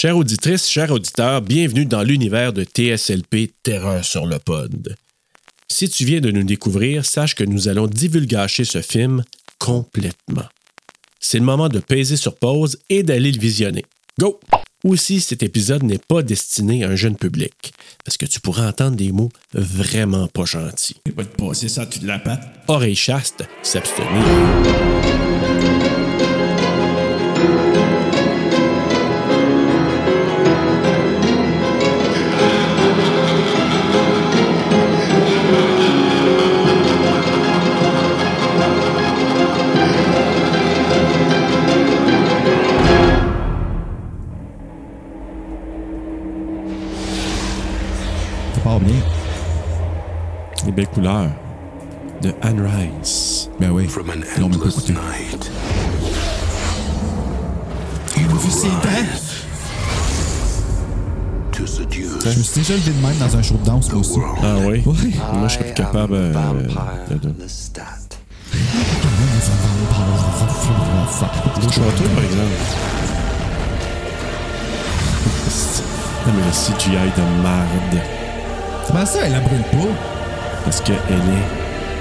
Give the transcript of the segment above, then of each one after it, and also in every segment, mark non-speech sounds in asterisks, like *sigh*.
Chères auditrices, chers auditeurs, bienvenue dans l'univers de TSLP Terreur sur le pod. Si tu viens de nous découvrir, sache que nous allons divulgacher ce film complètement. C'est le moment de peser sur pause et d'aller le visionner. Go! Aussi, cet épisode n'est pas destiné à un jeune public, parce que tu pourras entendre des mots vraiment pas gentils. Il va te passer ça toute la patte. Oreille chaste, s'abstenir. Les belles couleurs de Anne Rice. Ben oui. From an Ils l'ont même pas endless écouté. night. Il a vu ses dents. To seduce Je me suis déjà levé de même dans un show de danse, moi aussi. Ah oui? Oui. Moi, je serais plus capable euh, de- de- de chanter, par exemple. Non, mais le CGI de merde. Comment ça, elle la brûle pas? Parce qu'elle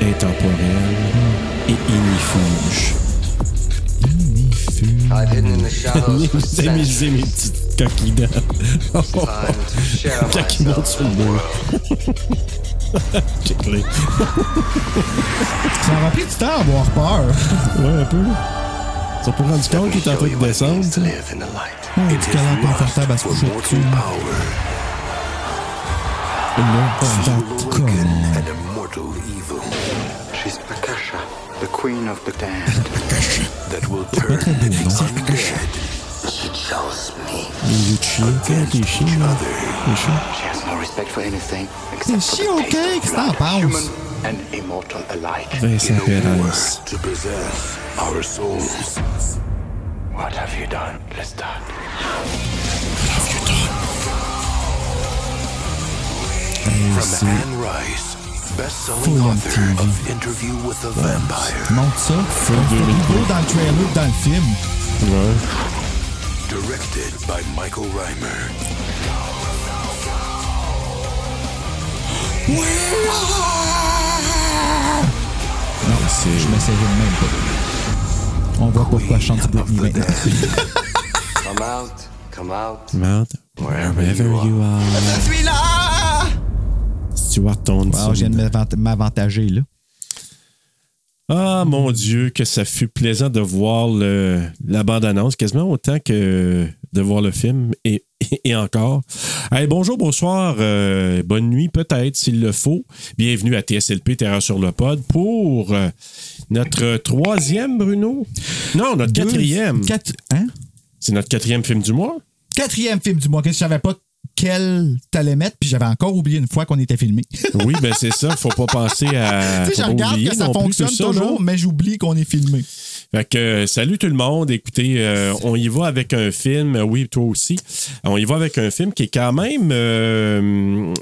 est intemporelle et inifuge. I've hidden in the shadows for Vous amusez mes petites coquilles monte myself sur le. Check-les. Ça m'a pris du temps à avoir peur. Ouais, un peu. Ils sont pas rendus compte qu'il est en train de descendre. Oh, du lust confortable à se coucher dessus. Power, Dot com. and immortal evil She's Akasha, the queen of the damned. that will turn très beau, the non? undead She chose me. Les yeux de chien, tu sais, avec les chiens, là. Les chiens. She has no respect for anything C'est except for chiant, the ok? taste of Qu'est-ce que t'en blood, penses? human and immortal alike. Vincent in a war Perez. to possess our souls. What have you done, Lestat? From Anne Rice, best-selling Full on author TV. of Interview with a Vampire, Montre ça. C'est plus beau dans le trailer que dans le film. Ouais. directed by Michael Reimer. Non, je m'essayerai même pas. On voit pourquoi je chante du Britney maintenant. *laughs* Come out, come out. Mount, wherever you are. Celui-là! Stuart Townsend. Wow, je viens de m'avant- m'avantager, là. Ah, mon Dieu, que ça fut plaisant de voir le, la bande-annonce, quasiment autant que de voir le film et, *laughs* et encore. Hey, bonjour, bonsoir, euh, bonne nuit peut-être s'il le faut. Bienvenue à TSLP Terreur sur le pod pour euh, notre troisième, Bruno? Non, notre Deux- quatrième. Quatre, hein? C'est notre quatrième film du mois? Quatrième film du mois. que Je savais pas quel t'allais mettre, puis j'avais encore oublié une fois qu'on était filmé. *laughs* Oui, ben c'est ça. Faut pas penser à. *laughs* tu sais, je regarde que ça plus fonctionne ça, toujours, là. mais j'oublie qu'on est filmé. Fait que euh, salut tout le monde. Écoutez, euh, on y va avec un film. euh, Oui, toi aussi. On y va avec un film qui est quand même. euh,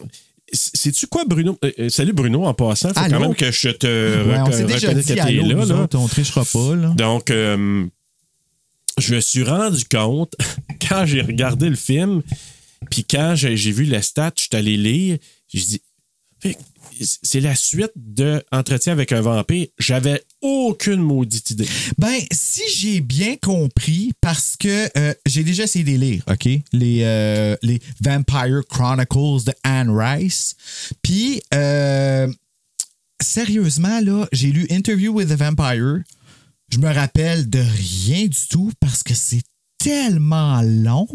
Sais-tu quoi, Bruno? Euh, salut Bruno, en passant. Faut Allô? quand même que je te Ouais, on déjà dit que l'eau, là. là. autres, on trichera pas, là. Donc, je me suis rendu compte *laughs* quand j'ai regardé le film, puis quand j'ai vu la stat, je suis allé lire, j'ai dit, c'est la suite de Entretien avec un vampire. J'avais aucune maudite idée. Ben, si j'ai bien compris, parce que euh, j'ai déjà essayé de lire, OK? Les, euh, les Vampire Chronicles de Anne Rice. Puis, euh, sérieusement, là, j'ai lu Interview with the Vampire. Je me rappelle de rien du tout parce que c'est tellement long.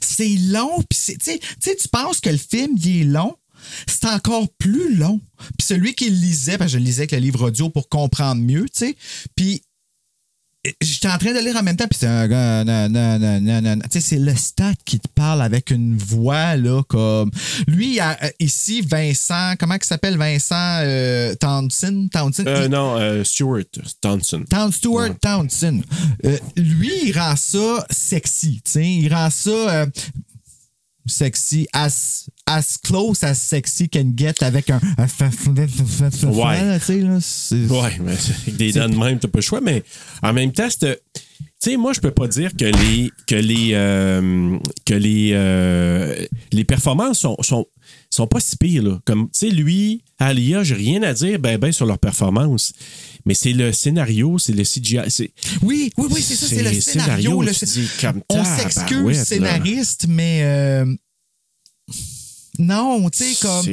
C'est long, puis tu penses que le film, il est long, c'est encore plus long. Puis celui qui lisait, parce je lisais avec le livre audio pour comprendre mieux, tu sais, puis j'étais en train de lire en même temps, puis c'est un gars. Tu sais, c'est le stat qui te parle avec une voix, là, comme. Lui, il a, euh, ici, Vincent, comment il s'appelle Vincent euh, Townsend? Townsend? Euh, Il- non, euh, Stuart Townsend. Town Stewart Townsend. Lui, il rend ça sexy, tu sais. Il rend ça sexy, as, as close as sexy can get avec un. Ouais. là, tu sais, là. c'est- Ouais, mais avec des dents de même, t'as pas le choix, mais en même temps, c'est. Tu sais, moi, je peux pas dire que les que les euh, que les euh, les performances sont, sont sont pas si pires là. Comme tu sais, lui, Alia, j'ai rien à dire ben ben sur leur performance. Mais c'est le scénario, c'est le CGI. Oui, oui, oui, c'est ça, c'est le scénario. scénario, le dis, comme On s'excuse, scénariste, mais euh, non, tu sais, comme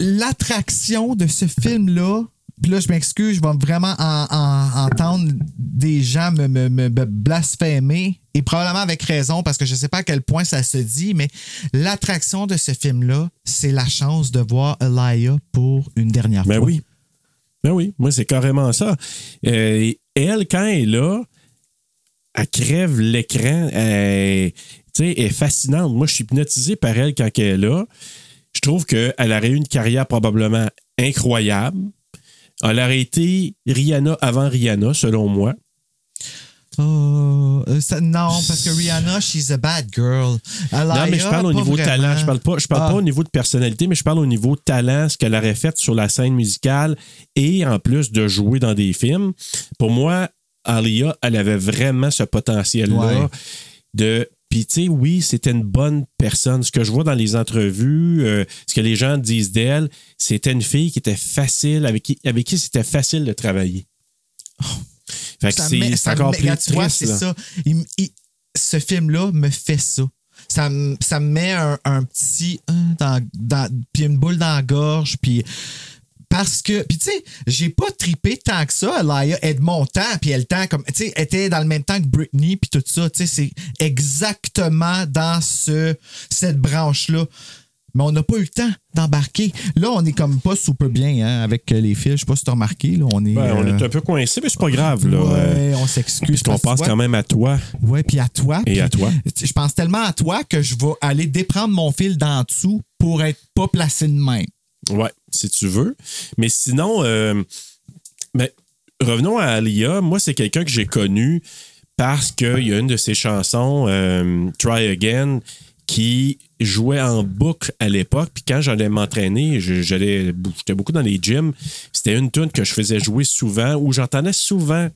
l'attraction de ce film-là. Puis là, je m'excuse, je vais vraiment en- en- entendre des gens me, me- me blasphémer, et probablement avec raison, parce que je ne sais pas à quel point ça se dit, mais l'attraction de ce film-là, c'est la chance de voir Elia pour une dernière Ben fois. oui. Ben oui, moi, c'est carrément ça. Euh, elle, quand elle est là, elle crève l'écran. Elle, est fascinante. Moi, je suis hypnotisé par elle quand elle est là. Je trouve qu'elle aurait eu une carrière probablement incroyable. Elle aurait été Rihanna avant Rihanna, selon moi. Oh, euh, ça- non, parce que Rihanna, she's a bad girl. non, mais je parle au niveau talent. Je parle pas, je parle Ah. pas au niveau de personnalité, mais je parle au niveau talent, ce qu'elle aurait fait sur la scène musicale et en plus de jouer dans des films. Pour moi, Alia, elle avait vraiment ce potentiel-là Ouais. de. Puis, tu sais, oui, c'était une bonne personne. Ce que je vois dans les entrevues, euh, ce que les gens disent d'elle, c'était une fille qui était facile, avec qui, avec qui c'était facile de travailler. Fait que c'est encore plus triste. c'est ça. Il m- il- ce film-là me fait ça. Ça me, ça me met un, un petit. hein, dans, dans- puis une boule dans la gorge, puis. Parce que, puis tu sais, j'ai pas tripé tant que ça. Laia est de mon temps, puis elle temps comme, tu sais, était dans le même temps que Britney, puis tout ça. Tu sais, c'est exactement dans ce, cette branche-là. Mais on n'a pas eu le temps d'embarquer. Là, on est comme pas super bien hein, avec les fils. Je sais pas si tu as remarqué. Là, on est, Ben, on euh, est un peu coincé, mais c'est pas grave. Là. Ouais, Euh, on s'excuse. Puisqu'on pense tu quand même à toi. Ouais, puis à toi. Et à toi. Je pense tellement à toi que je vais aller déprendre mon fil d'en dessous pour être pas placé de main. Ouais, si tu veux. Mais sinon, euh, ben, revenons à Alia. Moi, c'est quelqu'un que j'ai connu parce qu'il y a une de ses chansons, euh, Try Again, qui jouait en boucle à l'époque. Puis quand j'allais m'entraîner, j'allais, j'étais beaucoup dans les gyms. C'était une tune que je faisais jouer souvent ou j'entendais souvent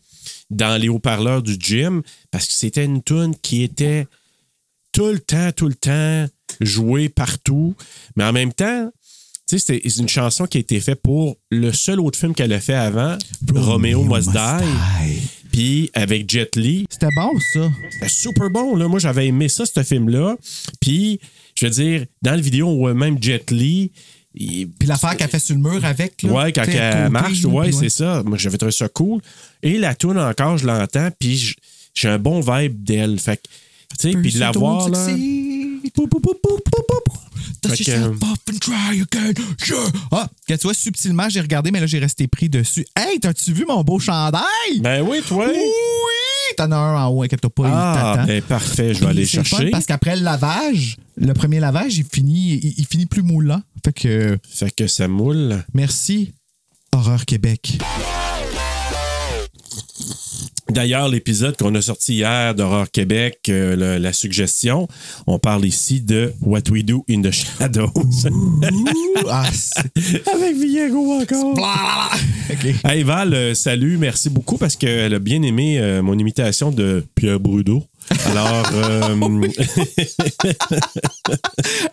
dans les haut-parleurs du gym parce que c'était une tune qui était tout le temps, tout le temps jouée partout. Mais en même temps, tu sais, c'était une chanson qui a été faite pour le seul autre film qu'elle a fait avant, Romeo Must Die. Puis avec Jet Li, C'était bon, ça. c'était super bon. Là. Moi, j'avais aimé ça, ce film-là. Puis, je veux dire, dans la vidéo, on voit même Jet Li. il- Puis l'affaire qu'elle fait sur le mur avec. Là, Ouais, quand elle marche, ouais, c'est ça. Moi, j'avais trouvé ça cool. Et la tune encore, je l'entends, puis j'ai un bon vibe d'elle. Fait que, tu sais, puis de la voir, là. Que- yourself up and try again. Yeah. Ah, que tu vois, subtilement, j'ai regardé, mais là, j'ai resté pris dessus. Hey, t'as-tu vu mon beau chandail? Ben oui, toi. Oui! T'en as un en haut, inquiète pas, il Ah, ben parfait, je vais aller chercher. Parce qu'après le lavage, le premier lavage, il finit, il, il finit plus moulant. Fait que Fait que ça moule. merci, Horreur Québec. D'ailleurs, l'épisode qu'on a sorti hier d'Horreur Québec, euh, le- la suggestion, on parle ici de What We Do in the Shadows. Ah, *laughs* Avec Viego encore. Hey Val, euh, salut, merci beaucoup parce qu'elle a bien aimé euh, mon imitation de Pierre Brudeau. Alors, euh, *laughs*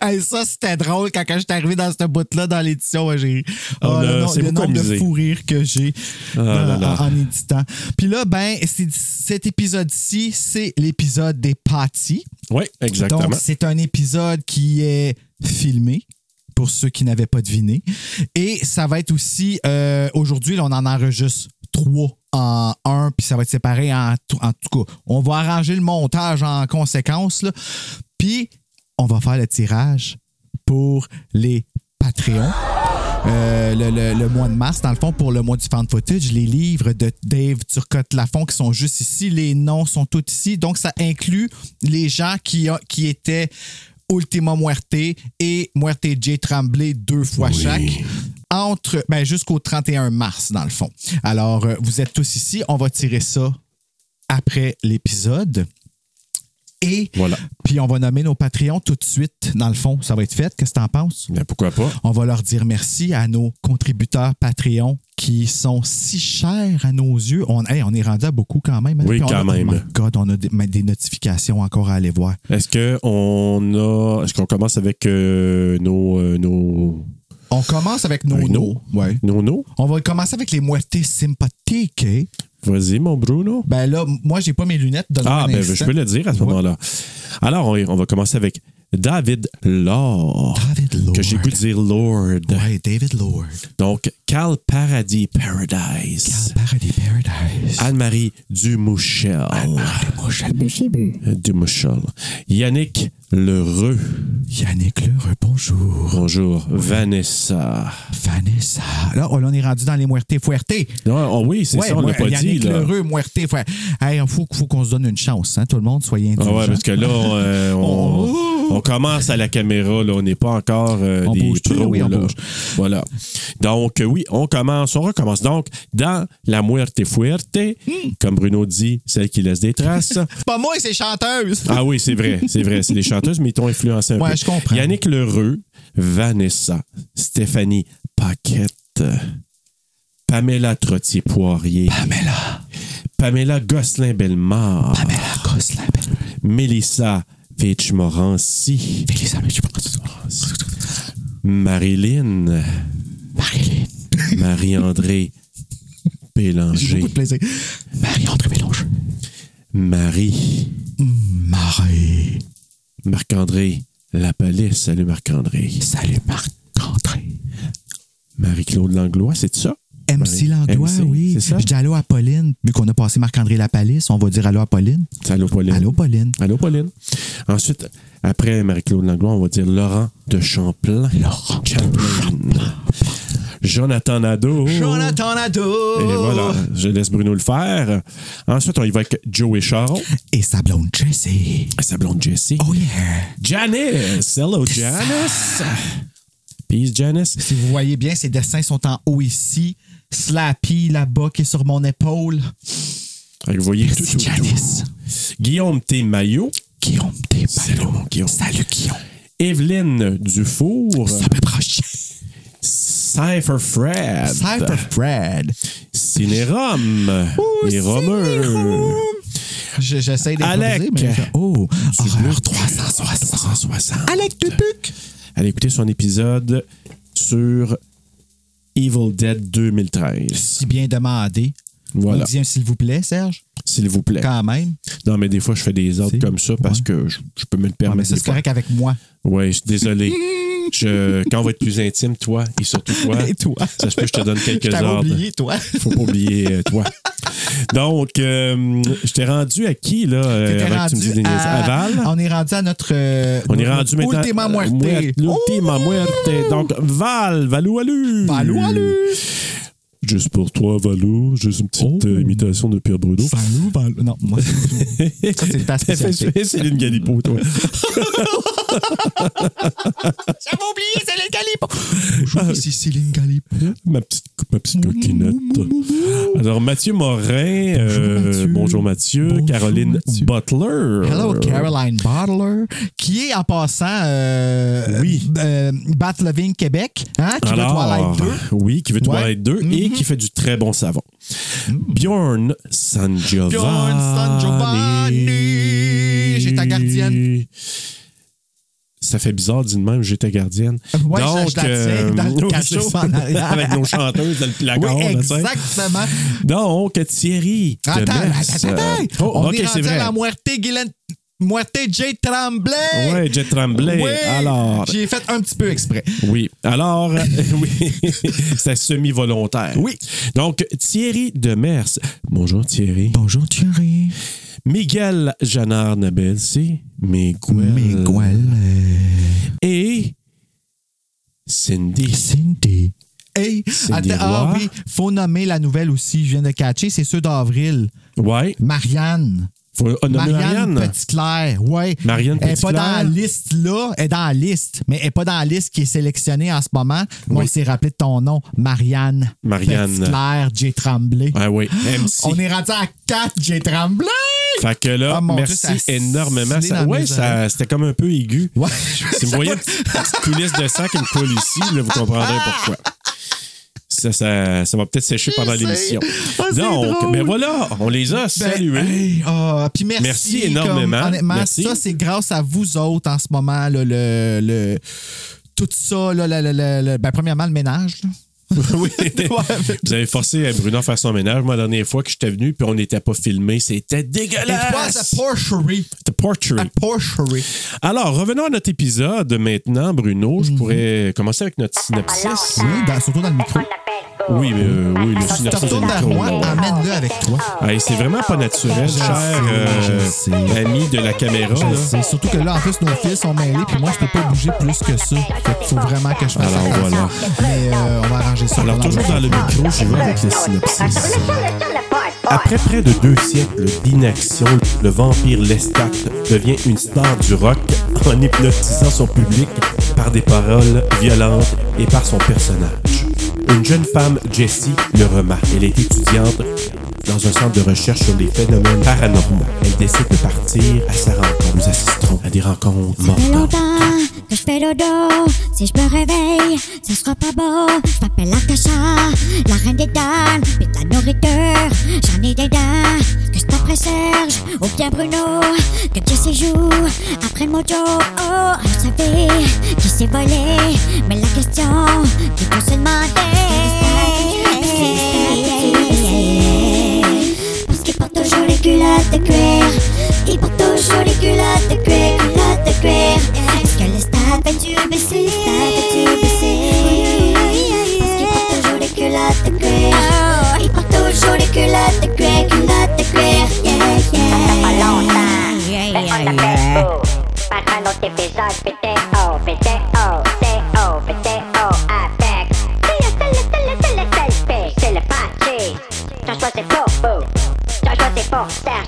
*laughs* Hey, ça, c'était drôle quand, quand je suis arrivé dans cette bout-là dans l'édition. J'ai oh, le, nom- le nombre de amusé. fous rires que j'ai Ah en, en éditant. Puis là, ben, cet épisode-ci, c'est l'épisode des pâtis. oui, exactement. Donc, c'est un épisode qui est filmé pour ceux qui n'avaient pas deviné. Et ça va être aussi, euh, aujourd'hui, là, on en enregistre trois en un, puis ça va être séparé en, en tout cas. On va arranger le montage en conséquence. Puis, on va faire le tirage pour les Patreons. Euh, le, le- le mois de mars, dans le fond, pour le mois du fan footage, les livres de Dave Turcotte-Lafont qui sont juste ici, les noms sont tous ici. Donc, ça inclut les gens qui, a- qui étaient Ultima Muerte et Muerte J. Tremblay deux fois chaque. Entre, ben, jusqu'au 31 mars, dans le fond. Alors, euh, vous êtes tous ici. On va tirer ça après l'épisode. Et Voilà. puis on va nommer nos Patreons tout de suite. Dans le fond, ça va être fait. Qu'est-ce que t'en penses? Ben, pourquoi pas? On va leur dire merci à nos contributeurs Patreon qui sont si chers à nos yeux. On, hey, on est rendu à beaucoup quand même. hein? Oui, Puis quand a- même. Oh my God, on a des notifications encore à aller voir. Est-ce qu'on a. Est-ce qu'on commence avec euh, nos, euh, nos. On commence avec nos Un no. Ouais. Nos? On va commencer avec les muertes sympathiques. Vas-y, mon Bruno. Ben là, moi, j'ai pas mes lunettes. Ah, ben, je peux le dire à ce moment-là. Alors, on, on va commencer avec David Lord. David Lord. Que j'ai de dire Lord. Ouais, David Lord. Donc, Cal Paradis Paradise. Paradis Paradise. Anne-Marie Dumouchel. Euh, Dumouchel. Yannick Lheureux. Yannick Lheureux, bonjour. Bonjour. Vanessa. Vanessa. Là, on est rendu dans les muertes fuertes. Non, oh oui, c'est ça, on l'a pas Yannick dit. Là. Lheureux, muerte fuerte. Hey, il faut, faut qu'on se donne une chance, hein, tout le monde, soyez Ah indulgents. ouais, parce que là, *laughs* on, euh, on, on commence à la caméra, là, on n'est pas encore euh, On des pros. Oui, on là. bouge. Voilà. Donc, euh, oui, on commence, on recommence. Donc, dans La Muerte Fuerte, Hmm. comme Bruno dit, celle qui laisse des traces. *laughs* C'est pas moi, c'est chanteuse. ah oui, c'est vrai, c'est vrai, c'est les chanteuses, mais ils t'ont influencé un Ouais, peu. je comprends. Yannick Lheureux, Vanessa, Stéphanie Paquette, Pamela Trottier-Poirier, Pamela. Pamela Gosselin-Bellemare, Pamela Gosselin. Mélissa Je pense Marilyn, Marilyn. Marie-André Bélanger, beaucoup de plaisir. Marie-André Mélange. Marie, Marie. Marc-André Lapalisse. Salut Marc-André. Salut Marc-André. Marie-Claude Langlois, c'est ça? MC Langlois, MC, oui. ça? Je dis allô à Pauline. Vu qu'on a passé Marc-André Lapalisse, on va dire allô à Pauline. Allô, Pauline. Allô, Pauline. Allô, Pauline. Ensuite, après Marie-Claude Langlois, on va dire Laurent de Champlain. Laurent. Champlain. Jonathan Nadeau. Jonathan Nadeau. Et voilà, je laisse Bruno le faire. Ensuite, on y va avec Joey Charon, Et sa blonde Jessie. sa blonde Jessie. Oh yeah. Janice. Hello, Janice. Peace, Janice. Si vous voyez bien, ses dessins sont en haut ici. Slappy là-bas qui est sur mon épaule. Vous voyez tout, tout, tout. Janice. Guillaume T. Maillot. Guillaume T. Salut, mon Guillaume. Salut, Guillaume. Evelyne Dufour. Ça me proche. Cypher Fred. Cypher Fred. Cinérum. Les Romeux. Je- J'essaie d'improviser, mais... je- Oh, Du horreur Bleu 360. 360. Alec Dupuc. Allez écouter son épisode sur Evil Dead 2013. Si bien demandé. Voilà, s'il vous plaît, Serge, s'il vous plaît. quand même. Non, mais des fois, je fais des ordres comme ça parce Ouais. que je, je peux me le Ouais, mais permettre. ça, c'est correct avec moi. Je suis désolé. *laughs* Je, quand on va être plus intime, toi, et surtout toi, Et toi? ça se peut que je te donne Je quelques t'avais ordres. oublié, toi. Faut pas oublier euh, toi. Donc, euh, je t'ai rendu à qui, là? euh, avant que tu me dises à... Val? On est rendu à notre... euh, On est rendu maintenant. Ultima muerte. L'ultima Oh! muerte. Donc, Val, Valou, Valou. Juste pour toi, Valou, juste une petite Oh. euh, imitation de Pierre Bruno. Valou, Valou. Non, moi, c'est- *laughs* ça, c'est ta spécialité. Céline Galipo, toi. *laughs* *laughs* J'avais oublié, c'est les Galipo. Bonjour, ici Céline Galipo. ma petite, ma petite coquinette. Alors, Mathieu Morin. euh, Mathieu. bonjour, Mathieu. Bonjour, Caroline Mathieu. Butler. Hello, Caroline Bottler, qui est en passant euh, Oui. euh, Bat Loving Québec, hein, qui veut Alors, Twilight 2. oui, qui veut Ouais. Twilight 2 et Mhm. qui fait du très bon savon. Bjorn San Giovanni. Bjorn San Giovanni. J'ai ta gardienne. Ça fait bizarre, dis de même, ta gardienne. Ouais, je- je la tiens dans le oui, cachot *laughs* en arrière. Avec nos chanteuses dans le placard. Oui, exactement. Donc, Thierry. de Attends, Metz. attends, attends. Oh, On ok, est c'est rendu vrai. à la Muerte Guylaine. Muerte J. Tremblay. Ouais, Jet Tremblay. Oui, Alors, J'ai fait un petit peu exprès. oui. Alors, *laughs* oui, *laughs* c'est semi-volontaire. Oui. Donc, Thierry de Mers. Bonjour, Thierry. Bonjour, Thierry. Miguel Janard Nabel, c'est Miguel. Miguel. Et Cindy. Cindy. Hey, Cindy attends, ah oui, faut nommer la nouvelle aussi, je viens de catcher, c'est ceux d'avril. Ouais. Marianne. Faut nommer Marianne, Marianne. Petitclerc, ouais. Marianne Elle n'est pas dans la liste là, elle est dans la liste, mais elle n'est pas dans la liste qui est sélectionnée en ce moment. Moi, Oui. il s'est rappelé de ton nom, Marianne. Marianne. Petitclerc, J. Tremblay. Ah oui, MC. On est rendu à 4 J. Tremblay! Fait que là, Ah, Dieu, merci ça énormément. Ça, ouais, ça, c'était comme un peu aigu. Ouais. Si vous voyez une petite, petite coulisse de sang qui me coule ici, là, vous comprendrez pourquoi. Ça, ça, ça va peut-être sécher pendant l'émission. Ah, Donc, drôle. ben voilà, on les a Ben, salués. hey, ah, puis merci. Merci énormément. comme, honnêtement, Merci. ça, c'est grâce à vous autres en ce moment, là, le, le- tout ça, là, le- ben, premièrement, le ménage. là. *laughs* oui. *laughs* Vous avez forcé à Bruno à faire son ménage. Moi, la dernière fois que j'étais venu, puis on n'était pas filmé, c'était dégueulasse. porchery. The. A porchery. Alors, revenons à notre épisode maintenant, Bruno. Je pourrais commencer avec notre synopsis. Oui, dans- surtout dans le micro. Oui, mais, euh, oui, le te synopsis retournes vers micro. moi, avec toi. C'est vraiment pas naturel, cher euh, ami de la caméra. Là. Surtout que là, en plus, nos fils sont mêlés, puis moi, je peux pas bouger plus que ça. Fait qu'il faut vraiment que je fasse Alors, voilà. Mais euh, on va arranger toujours dans le micro, j'y vais avec synopsis. Après près de deux siècles d'inaction, le vampire Lestat devient une star du rock en hypnotisant son public par des paroles violentes et par son personnage. Une jeune femme, Jessie, le remarque. Elle est étudiante dans un centre de recherche sur les phénomènes paranormaux. Elle décide de partir à sa rencontre. Nous assisterons à des rencontres Ça fait mortantes. longtemps que je fais dodo. Si je me réveille, ce sera pas beau. Je m'appelle Akasha, la reine des dames, puis de la nourriture. J'en ai des dents. Que je t'appelle Serge ou bien Bruno. Que Jesse joue après le mojo. Oh, vous savez qui s'est volé. Mais la question qu'il faut se demander. Parce porte toujours les culottes de cuir. Il porte toujours les culottes de cuir, culottes de cuir. Est-ce que le stade fait-tu baisser? Le stade fait-tu baisser? Parce qu'il porte toujours les culottes de cuir. Il porte toujours les culottes de cuir, culottes de cuir. Yeah, yeah. Ça fait pas longtemps. Yeah, yeah, yeah. Par un autre épisode Non Terre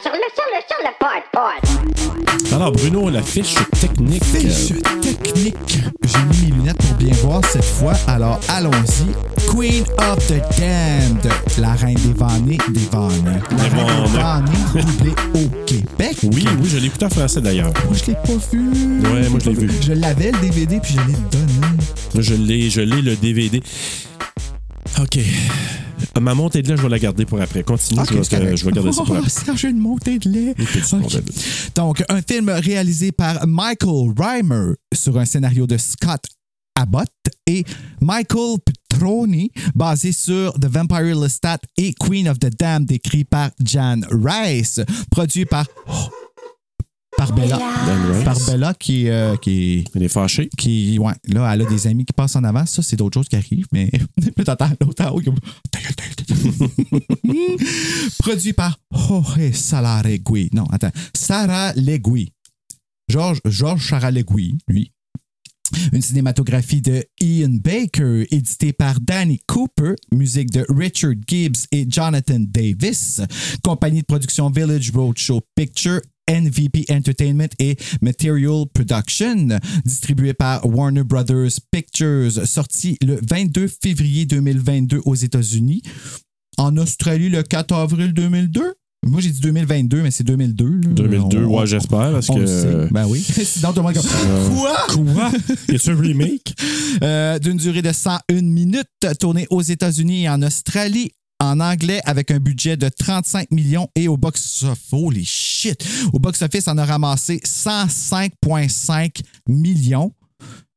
sur le, sur le, sur le pod, pod Alors, Bruno, la fiche technique. Fiche technique. J'ai mis mes lunettes pour bien voir cette fois. Alors, allons-y. Queen of the Damned, la reine des vannées, des vannées. La Des reine des vannées. doublée au Québec. Oui, oui, je l'ai écouté en français d'ailleurs. Moi, je l'ai pas vu. Ouais, moi, je l'ai vu. Je l'avais, le DVD, puis je l'ai donné. Je l'ai, je l'ai le DVD. OK. Euh, Ma montée de lait, je vais la garder pour après. Continue, Ok, je, vais, c'est je vais garder ça pour *laughs* après. J'ai une montée de montée de lait. Donc, un film réalisé par Michael Reimer sur un scénario de Scott Abbott et Michael Petroni, basé sur The Vampire Lestat et Queen of the Damned, écrit par Jan Rice, produit par oh, par Bella. Dan Rice. Par Bella qui, euh, qui, Elle est fâchée. qui, ouais, là, elle a des amis qui passent en avant. Ça, c'est d'autres choses qui arrivent, mais *laughs* peut t'entends l'autre en haut qui- Ta gueule, ta gueule, ta gueule. Produit par Jorge Salaregui. Non, attends. Sarah Legui. Georges Georges Saralegui, lui. Une cinématographie de Ian Baker, éditée par Danny Cooper, musique de Richard Gibbs et Jonathan Davis, compagnie de production Village Roadshow Picture, NVP Entertainment et Material Production, distribué par Warner Brothers Pictures, sorti le 22 février 2022 aux États-Unis, en Australie le 4 avril 2002. Moi, j'ai dit 2022, mais c'est 2002. là. 2002, On- ouais, j'espère, parce on que. le sait. Ben oui. Sinon, tout le monde est comme, Quoi? Quoi? Y a un remake? Euh, d'une durée de 101 minutes, tourné aux États-Unis et en Australie. En anglais, avec un budget de 35 millions et au box-office, holy shit! Au box-office, on a ramassé 105,5 millions.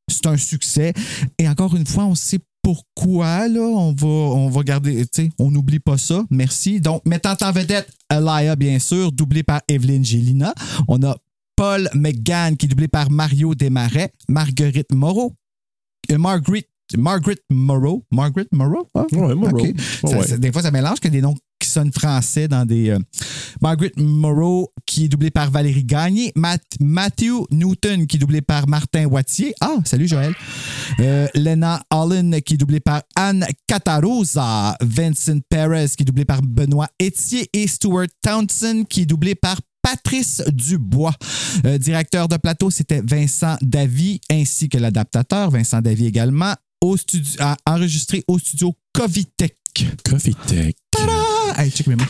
C'est un succès. Et encore une fois, on sait pourquoi, là. On va, on va garder, on n'oublie pas ça. Merci. Donc, mettant en vedette Alaya, bien sûr, doublé par Evelyn Gélina. On a Paul McGann, qui est doublé par Mario Desmarais. Marguerite Moreau, euh, Margaret, Moreau. Margaret Moreau? Ah, Ouais, Moreau. ok. Ouais, Ça- ouais. ça- des fois, ça mélange que des noms qui sonnent français dans des. euh, Margaret Moreau, qui est doublée par Valérie Gagné. Matt- Matthew Newton, qui est doublé par Martin Wattier. Ah, salut Joël. Euh, Lena Allen, qui est doublée par Anne Catarosa. Vincent Perez, qui est doublé par Benoît Etier. Et Stuart Townsend, qui est doublé par Patrice Dubois. Euh, directeur de plateau, c'était Vincent Davy, ainsi que l'adaptateur, Vincent Davy également, au studio, enregistré au studio Covitech. Coffee Tech. Ah, hey, check mes mains.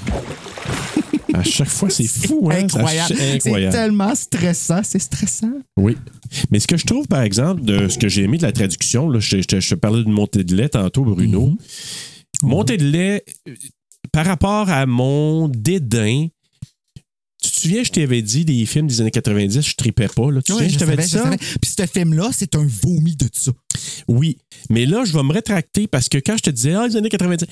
À chaque fois, c'est fou, hein? incroyable. C'est tellement stressant. C'est stressant. Oui. Mais ce que je trouve, par exemple, de ce que j'ai aimé de la traduction, là, je, je- je te parlais d'une montée de lait tantôt, Bruno. Mhm. Montée de lait, euh, par rapport à mon dédain, te souviens, je t'avais dit des films des années 90, je tripais pas. Là. Tu souviens, je je t'avais dit ça? Puis ce film-là, c'est un vomi de ça. Oui. Mais là, je vais me rétracter parce que quand je te disais, ah, les années 90,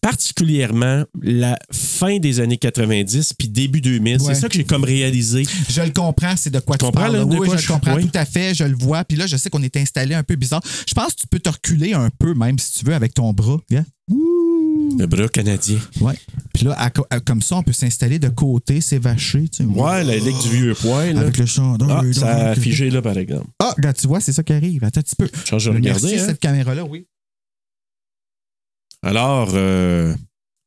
particulièrement la fin des années 90 puis début 2000, Ouais. c'est ça que j'ai comme réalisé. Je le comprends, c'est de quoi tu parles. là, Oui, quoi je je- le comprends oui. tout à fait, je le vois. Puis là, je sais qu'on est installé un peu bizarre. Je pense que tu peux te reculer un peu, même si tu veux, avec ton bras. Regarde. Le bras canadien. Ouais. Puis là, à co- à- comme ça, on peut s'installer de côté, s'évacher. Tu sais. Ouais, la ligue du vieux poil. là. Avec le chandail. Ah, là, ça a figé là, par exemple. Ah, regarde, tu vois, c'est ça qui arrive. Attends un petit peu. Change de regarder. Merci, hein. cette caméra-là, oui. Alors, euh,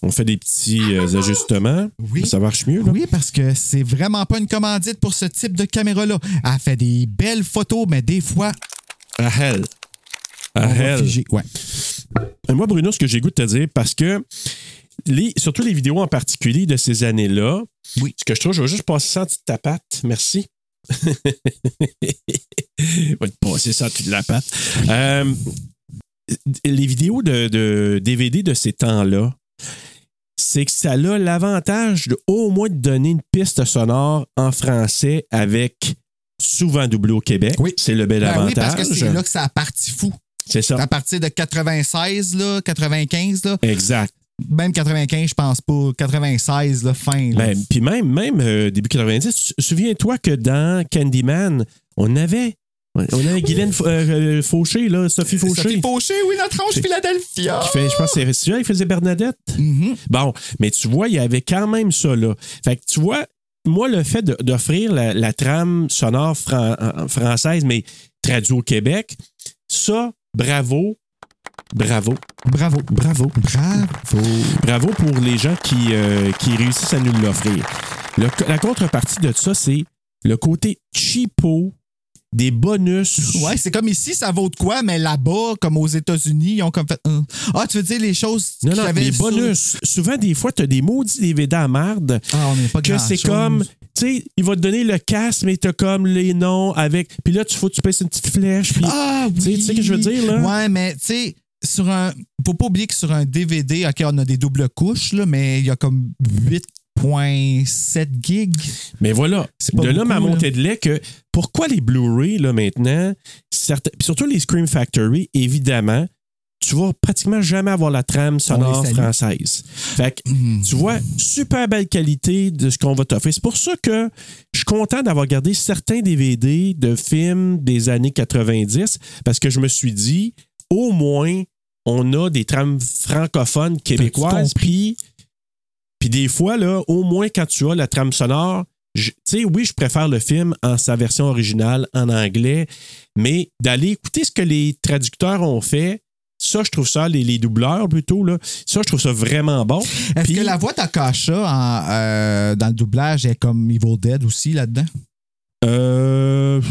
on fait des petits euh, ajustements. Oui. Ça marche mieux, là? Oui, parce que c'est vraiment pas une commandite pour ce type de caméra-là. Elle fait des belles photos, mais des fois, À hell. On À va hell. figer. Ouais. Et Moi, Bruno, ce que j'ai goût de te dire, parce que les, surtout les vidéos en particulier de ces années-là, Oui. ce que je trouve, je vais juste passer ça en dessous de ta patte. Merci. *laughs* Je vais te passer ça en dessous de la patte. Euh, les vidéos de, de DVD de ces temps-là, c'est que ça a l'avantage de au moins de donner une piste sonore en français avec souvent doublé au Québec. Oui. C'est le bel Ben avantage. oui, parce que c'est là que ça a parti fou. C'est ça. À partir de 96, là, 95, là, Exact. même 95, je pense pas. 96, là, fin. Là. Ben, Puis même, même euh, début 90, sou- souviens-toi que dans Candyman, on avait, on avait Guylaine Fa- euh, euh, Fauché, là, Sophie Fauché. Sophie Fauché, oui, notre ange Philadelphia. qui fait, je pense que c'est celui-là, il faisait Bernadette. Mhm. Bon, mais tu vois, il y avait quand même ça, là. Fait que tu vois, moi, le fait d'offrir la, la trame sonore fran- française, mais traduite au Québec, ça, bravo, bravo, Bravo. bravo. Bravo. Bravo pour les gens qui, euh, qui réussissent à nous l'offrir. Le- la contrepartie de ça, c'est le côté cheapo des bonus. Ouais, c'est comme ici, ça vaut de quoi, mais là-bas, comme aux États-Unis, ils ont comme fait. Hum. Ah, tu veux dire les choses Non, non, les sur- bonus. Souvent, des fois, tu as des maudits DVD à marde Ah, on n'est pas que c'est comme, tu sais, il va te donner le casque, mais tu as comme les noms avec. Puis là, tu faut que tu pèses une petite flèche. Puis, Ah, Tu sais- oui. tu sais ce que je veux dire, là? Ouais, mais tu sais, sur un. Faut pas oublier que sur un DVD, OK, on a des doubles couches, là, mais il y a comme 8,7 gigs. Mais voilà, de là beaucoup, ma montée de lait que pourquoi les Blu-ray, là, maintenant, certains, surtout les Scream Factory, évidemment, tu vas pratiquement jamais avoir la trame sonore française. Fait que, tu vois, super belle qualité de ce qu'on va t'offrir. C'est pour ça que je suis content d'avoir gardé certains DVD de films des années 90 parce que je me suis dit, au moins, on a des trames francophones québécoises. Puis, puis des fois, là, au moins quand tu as la trame sonore, tu sais, oui, je préfère le film en sa version originale, en anglais, mais d'aller écouter ce que les traducteurs ont fait, ça, je trouve ça, les, les doubleurs plutôt, là, ça, je trouve ça vraiment bon. Est-ce Puis- que la voix d'Akasha en, euh, dans le doublage est comme Evil Dead aussi là-dedans? Euh,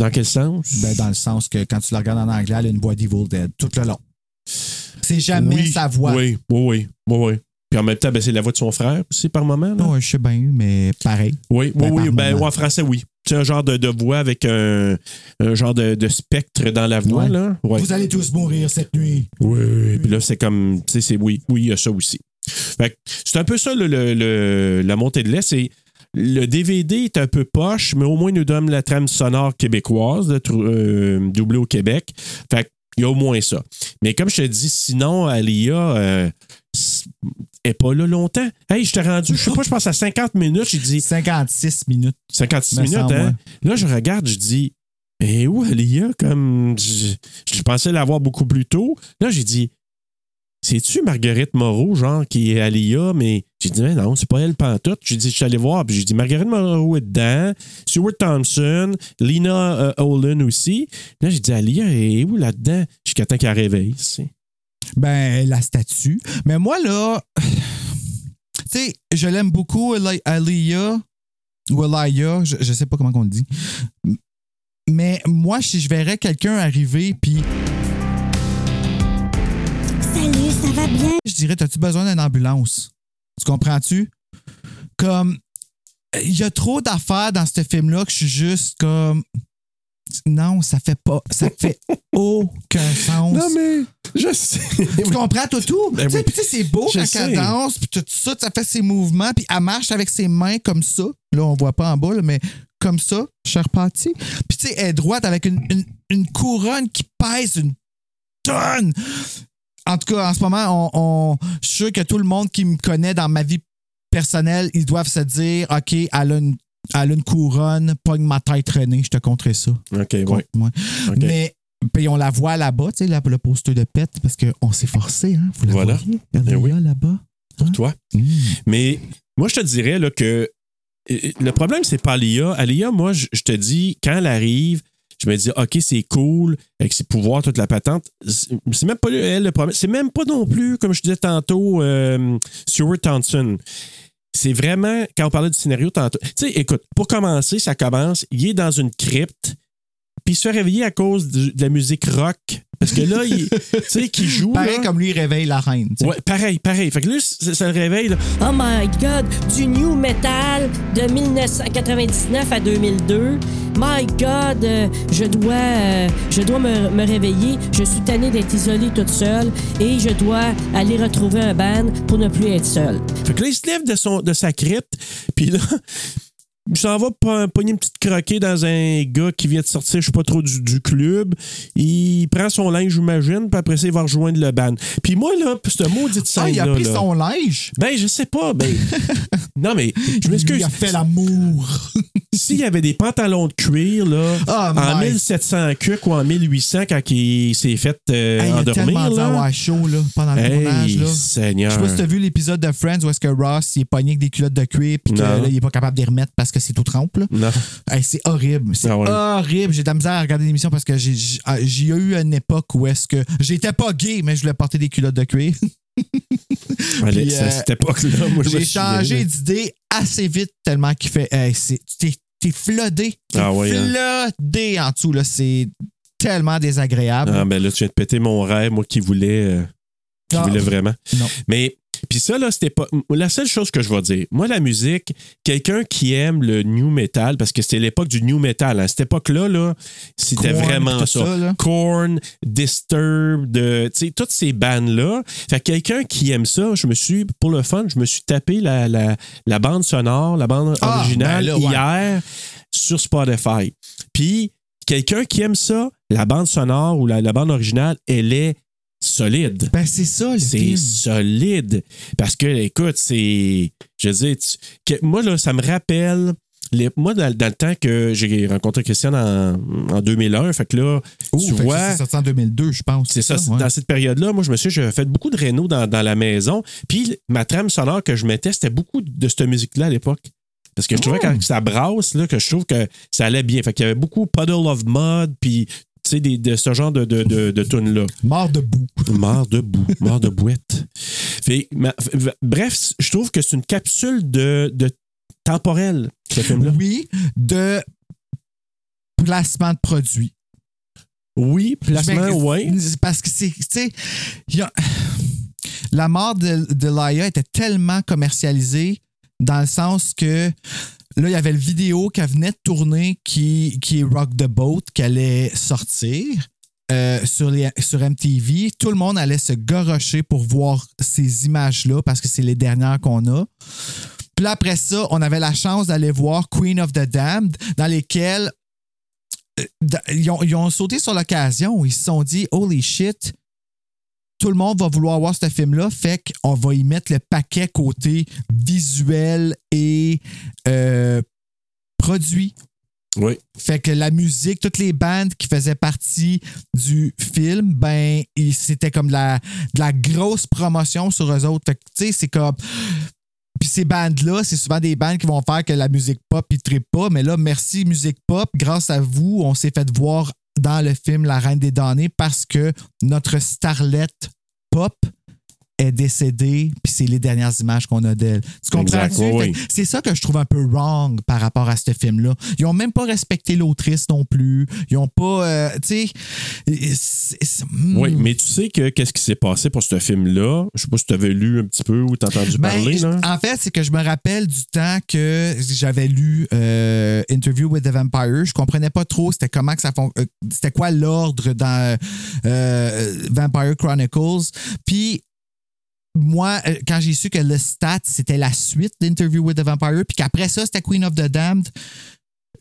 Dans quel sens? Ben, dans le sens que quand tu la regardes en anglais, elle a une voix d'Evil Dead tout le long. C'est jamais Oui, sa voix. Oui, oui, oui, oui. Puis en même temps, ben, c'est la voix de son frère aussi par moment. Là. Ouais, je sais bien, mais pareil. Oui, oui, Ben, oui. par Ben, en français, oui. C'est un genre de, de voix avec un, un genre de, de spectre dans la voix. Ouais. Là. Ouais. Vous allez tous mourir cette nuit. Oui. Puis là, c'est comme, tu sais, c'est oui, oui, il y a ça aussi. Fait que c'est un peu ça, le, le- le- la montée de lait. C'est le DVD est un peu poche, mais au moins il nous donne la trame sonore québécoise, euh, doublée au Québec. Fait que il y a au moins ça. Mais comme je te dis, sinon, Alia euh, s- est pas là longtemps. Hey, je t'ai rendu, je sais pas, je pense à 50 minutes. J'ai dit 56 minutes. 56 Me minutes, hein? Là, je regarde, je dis, mais où Alia? Comme, je, je pensais l'avoir beaucoup plus tôt. Là, j'ai dit, c'est-tu Marguerite Moreau, genre, qui est Alia? Mais j'ai dit, mais non, c'est pas elle pantoute. J'ai dit, je suis allé voir, puis j'ai dit, Marguerite Moreau est dedans, Stuart Thompson, Lina euh, Olin aussi. Là, j'ai dit, Alia est où là-dedans? Jusqu'à temps qu'elle réveille. c'est- Ben, la statue. Mais moi, là, *sighs* tu sais, je l'aime beaucoup, Aliyah, ou Elia, je, je sais pas comment on le dit. Mais moi, si je verrais quelqu'un arriver, puis Salut, ça va bien? je dirais, as-tu besoin d'une ambulance? Tu comprends-tu? Comme, il y a trop d'affaires dans ce film-là que je suis juste comme. Non, ça fait pas. Ça fait *laughs* aucun sens. Non, mais je sais. Tu comprends tout, tout? Ben Tu sais, oui. puis tu sais, c'est beau Je quand sais. elle danse, puis tout ça, ça fait ses mouvements, puis elle marche avec ses mains comme ça. Là, on voit pas en bas, là, mais comme ça, cher parti. Puis tu sais, elle est droite avec une, une- une couronne qui pèse une tonne. En tout cas, en ce moment, on, on- je suis sûr que tout le monde qui me connaît dans ma vie personnelle, ils doivent se dire OK, elle a une, elle a une couronne, pogne ma tête René, je te compterai ça. OK. OK. Mais puis on la voit là-bas, tu sais, là, le poster de pète, parce qu'on s'est forcé, hein? Vous la Voilà. voyez? Eh oui. là, là-bas. Pour toi. Mm. Mais moi, je te dirais là, que euh, le problème, c'est pas Alia. Alia, moi, je je te dis, quand elle arrive, je me dis, OK, c'est cool, avec ses pouvoirs, toute la patente. C'est c'est même pas elle le problème. C'est même pas non plus, comme je disais tantôt, euh, Stuart Thompson. C'est vraiment, quand on parlait du scénario tantôt. Tu sais, écoute, pour commencer, ça commence, il est dans une crypte, puis il se fait réveiller à cause de, de la musique rock. Parce que là, il, *laughs* tu sais, qui joue. Pareil là. comme lui, il réveille la reine. Ouais, pareil, pareil. Fait que là, ça, ça le réveille. Là. Oh my God, du new metal de 1999 à 2002. My God, euh, je dois, euh, je dois me, me réveiller. Je suis tannée d'être isolée toute seule et je dois aller retrouver un band pour ne plus être seule. Fait que là, il se lève de, son, de sa crypte, puis là, il s'en va po- pogner une petite croquée dans un gars qui vient de sortir, je sais pas trop, du, du club. Il prend son linge, j'imagine, puis après ça, il va rejoindre le band. Puis moi, là, ce maudit scène Ah, il a pris là, son linge? Ben, je sais pas, ben... *laughs* non, mais je Il m'excuse. a fait l'amour. *laughs* S'il y avait des pantalons de cuir, là, Ah, en my. 1700 cuc ou en 1800, quand il s'est fait euh, Hey, il a endormir, dû là... avoir chaud là, pendant le tournage. Hey, Là. Seigneur. Je sais pas si t'as vu l'épisode de Friends où est-ce que Ross il est pogné avec des culottes de cuir puis que Non. là, il est pas capable de les remettre parce que c'est tout trempe. Là. Non. Hey, c'est horrible. C'est Ah ouais. horrible. J'ai de la misère à regarder l'émission parce que j'ai j'ai- ah, eu une époque où est-ce que j'étais pas gay, mais je voulais porter des culottes de cuir. *laughs* Allez, Puis, cette époque-là, moi, J'ai changé d'idée assez vite tellement qu'il fait. Hey, c'est- t'es, t'es flodé. T'es Ah ouais, hein. flodé en dessous. Là. C'est tellement désagréable. Ah, ben là, tu viens de péter mon rêve, moi qui voulais, euh, qui Ah. voulais vraiment. Non. Mais, puis ça, là, c'était pas. La seule chose que je vais dire, moi, la musique, quelqu'un qui aime le new metal, parce que c'était l'époque du new metal, à cette époque-là, là, c'était vraiment ça. ça. Korn, Disturbed, tu sais, toutes ces bandes-là. Fait que quelqu'un qui aime ça, je me suis, pour le fun, je me suis tapé la, la, la bande sonore, la bande Ah, originale ben là, ouais. hier sur Spotify. Puis, quelqu'un qui aime ça, la bande sonore ou la, la bande originale, elle est solide. Ben, c'est ça, le C'est solide. Parce que, écoute, c'est. Je veux dire, tu- que- moi, là, ça me rappelle. les- moi, dans, dans le temps que j'ai rencontré Christian en, en 2001, fait que là, Oh, tu fait vois. ça, C'est sorti en 2002, je pense. C'est ça, ouais. dans cette période-là, moi, je me suis j'ai fait beaucoup de réno dans, dans la maison. Puis ma trame sonore que je mettais, c'était beaucoup de cette musique-là à l'époque. Parce que je trouvais Oh. quand ça brasse, là, que je trouve que ça allait bien. Fait qu'il y avait beaucoup Puddle of Mud, puis sais, de ce genre de, de, de, de tunes-là. Mort debout. Mort debout, mort de bouette. Fait, ma- f- bref, je trouve que c'est une capsule de, de temporel, ce film-là. Oui, de placement de produits. Oui, placement, ouais. Parce que c'est, tu sais, a- la mort de, de Laia était tellement commercialisée dans le sens que là, il y avait le vidéo qu'elle venait de tourner qui, est Rock the Boat, qui allait sortir. euh, sur, MTV, tout le monde allait se gorocher pour voir ces images-là parce que c'est les dernières qu'on a. Puis après ça, on avait la chance d'aller voir Queen of the Damned, dans lesquelles euh, ils ont, ils ont sauté sur l'occasion. Ils se sont dit, holy shit, tout le monde va vouloir voir ce film-là, fait qu'on va y mettre le paquet côté visuel et euh, produit. Oui. Fait que la musique, toutes les bandes qui faisaient partie du film, ben, c'était comme de la, de la grosse promotion sur eux autres. Tu sais, c'est comme. Puis ces bandes-là, c'est souvent des bandes qui vont faire que la musique pop, ils trippent pas. Mais là, merci musique pop. Grâce à vous, on s'est fait voir dans le film La Reine des Damnés parce que notre starlette pop est décédée, puis c'est les dernières images qu'on a d'elle. Tu comprends? Oui. C'est ça que je trouve un peu wrong par rapport à ce film-là. Ils ont même pas respecté l'autrice non plus. Ils ont pas, euh, tu sais, hmm. Oui, mais tu sais que qu'est-ce qui s'est passé pour ce film-là? Je sais pas si tu avais lu un petit peu ou t'as entendu Ben, parler, là. En fait, c'est que je me rappelle du temps que j'avais lu euh, Interview with the Vampire. Je comprenais pas trop c'était comment que ça fon- euh, c'était quoi l'ordre dans euh, Vampire Chronicles. Puis moi, euh, quand j'ai su que le stat, c'était la suite d'Interview with the Vampire, puis qu'après ça, c'était Queen of the Damned,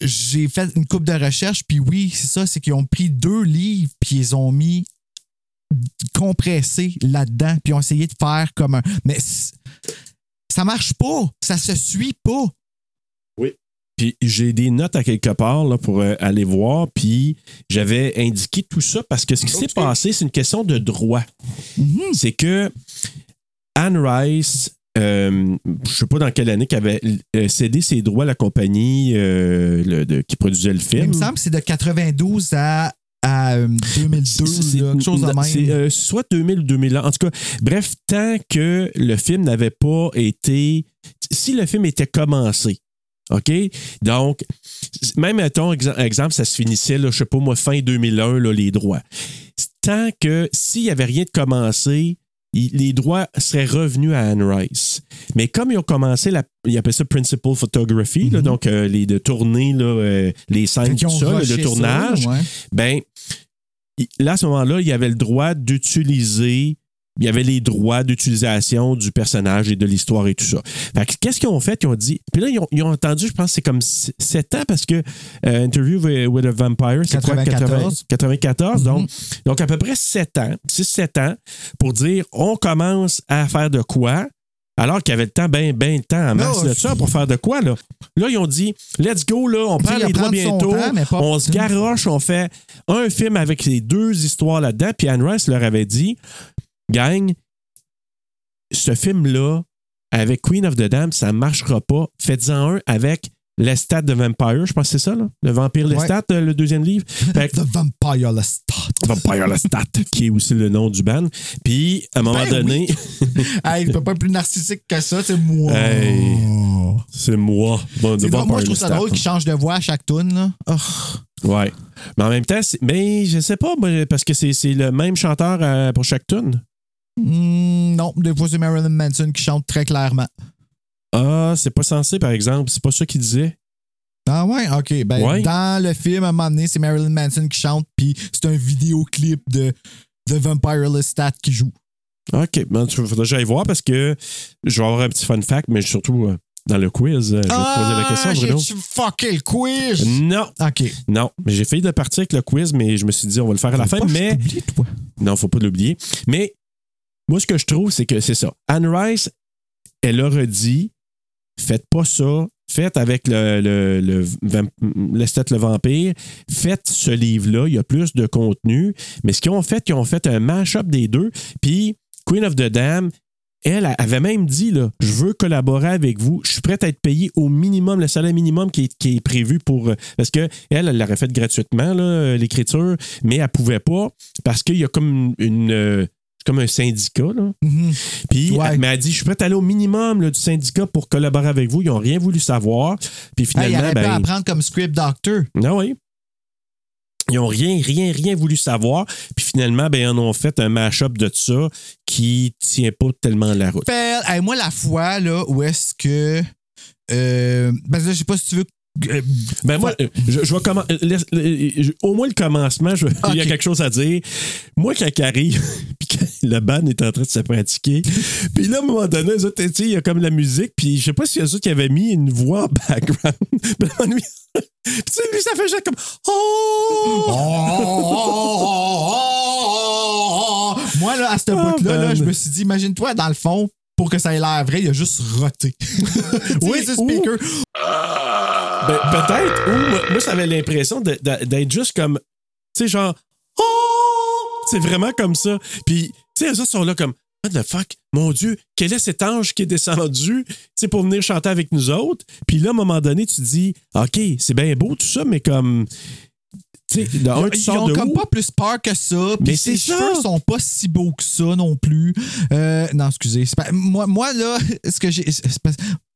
j'ai fait une coupe de recherche, puis oui, c'est ça, c'est qu'ils ont pris deux livres, puis ils ont mis compressé là-dedans, puis ils ont essayé de faire comme un. Mais ça marche pas, ça se suit pas. Puis j'ai des notes à quelque part là, pour euh, aller voir. Puis j'avais indiqué tout ça parce que ce qui s'est passé, c'est une question de droit. C'est que Anne Rice, euh, je sais pas dans quelle année, qu'elle avait euh, cédé ses droits à la compagnie euh, le- de- qui produisait le film. Il me semble que c'est de 92 à, à, euh, 2002, C'est- là, quelque chose de même. C'est euh, soit 2000 ou 2001. En tout cas, bref, tant que le film n'avait pas été. Si le film était commencé, OK? Donc, même, mettons, exemple, ça se finissait, là, je sais pas moi, fin 2001, là, les droits. Tant que s'il n'y avait rien de commencé, les droits seraient revenus à Anne Rice. Mais comme ils ont commencé, la, ils appellent ça Principal Photography, là, donc euh, les de tourner, là, euh, les scènes, tout ça, le ça, tournage, ouais. ben, là, à ce moment-là, il y avait le droit d'utiliser, il y avait les droits d'utilisation du personnage et de l'histoire et tout ça. Qu'est-ce qu'ils ont fait? Ils ont dit, puis là, ils ont, ils ont entendu, je pense, c'est comme 7 ans parce que euh, Interview with, a Vampire, c'est quoi? 94. 94. Donc, donc, à peu près 7 ans, 6-7 ans, pour dire, on commence à faire de quoi? Alors qu'il y avait le temps, ben, ben le temps en masse de ça pour faire de quoi, là? Là, ils ont dit, let's go, là, on prend les droits bientôt, temps, on se garoche, on fait un film avec les deux histoires là-dedans. Puis Anne Rice leur avait dit, gang, ce film-là, avec Queen of the Dam, ça ne marchera pas. Faites-en un avec Lestat de Vampire, je pense que c'est ça, là? Le Vampire Lestat, euh, le deuxième livre. *laughs* Fait The Vampire Lestat. Vampire Lestat, qui est aussi le nom du band. Puis, à un moment Ben donné, *laughs* hey, il peut pas être plus narcissique que ça, c'est moi. Hey. c'est moi. Bon, C'est moi, je trouve ça drôle qu'il change de voix à chaque tune. Là. Oh. Ouais. Mais en même temps, mais je sais pas, parce que c'est c'est le même chanteur euh, pour chaque tune. Hmm, non, des fois, c'est Marilyn Manson qui chante très clairement. Ah, c'est pas censé, par exemple. C'est pas ça qu'il disait. Ah ouais, ok. Ben, Ouais. Dans le film, à un moment donné, c'est Marilyn Manson qui chante, puis c'est un vidéoclip de The Vampire Lestat qui joue. OK. Ben, faudrait que j'aille voir parce que je vais avoir un petit fun fact, mais surtout euh, dans le quiz, euh, je vais te poser la question, Bruno. Ah, j'ai fucké le quiz! Non, Ok. non. Mais j'ai failli de partir avec le quiz, mais je me suis dit, on va le faire à la Faut fin. pas que je Mais t'oublie, toi. non, faut pas l'oublier. Mais moi, ce que je trouve, c'est que c'est ça. Anne Rice, elle a redit, faites pas ça. Faites avec le, le, le, Lestat le vampire. Faites ce livre-là. Il y a plus de contenu. Mais ce qu'ils ont fait, ils ont fait un mash-up des deux. Puis Queen of the Dam, elle avait même dit là, je veux collaborer avec vous, je suis prête à être payée au minimum, le salaire minimum qui est, prévu pour. euh, Parce que elle, elle l'aurait fait gratuitement, euh, l'écriture, mais elle pouvait pas parce qu'il y a comme une. Comme un syndicat. Là. Mhm. Puis, Ouais. elle m'a dit, je suis prête à aller au minimum là, du syndicat pour collaborer avec vous. Ils n'ont rien voulu savoir. Puis Hey, il finalement, aurait pu ben, apprendre comme script doctor. ah oui. Ils n'ont rien, rien, rien voulu savoir. Puis finalement, ben, ils en ont fait un mash-up de ça qui tient pas tellement la route. Hey, moi, la fois là, où est-ce que. Euh, là, je sais pas si tu veux. Euh, Ben moi, euh, je, je vais commen- euh, au moins le commencement, je- il y a quelque chose à dire. Moi, quand il arrive, *laughs* puis quand le band est en train de se pratiquer, *laughs* puis là, à un moment donné, eux autres, il y a comme la musique, puis je sais pas si eux autres qui avaient mis une voix en background. *laughs* Puis tu sais, lui, ça fait juste comme Oh! Moi, là, à ce Ah, bout-là, là, man. je me suis dit, imagine-toi, dans le fond, pour que ça ait l'air vrai, il a juste roté. Oui, oui, ce ou- speaker. Ben, peut-être, ou moi, moi, j'avais l'impression d'être juste comme, tu sais, genre, oh! C'est vraiment comme ça. Puis, tu sais, eux autres sont là comme, what the fuck, mon Dieu, quel est cet ange qui est descendu, tu pour venir chanter avec nous autres? Puis là, à un moment donné, tu te dis, OK, c'est bien beau tout ça, mais comme, Tu sais, de un, tu Ils ont de comme où? pas plus peur que ça. Puis ses ça. cheveux sont pas si beaux que ça non plus. Euh, non, excusez. pas- moi, moi, là, ce que j'ai. Tu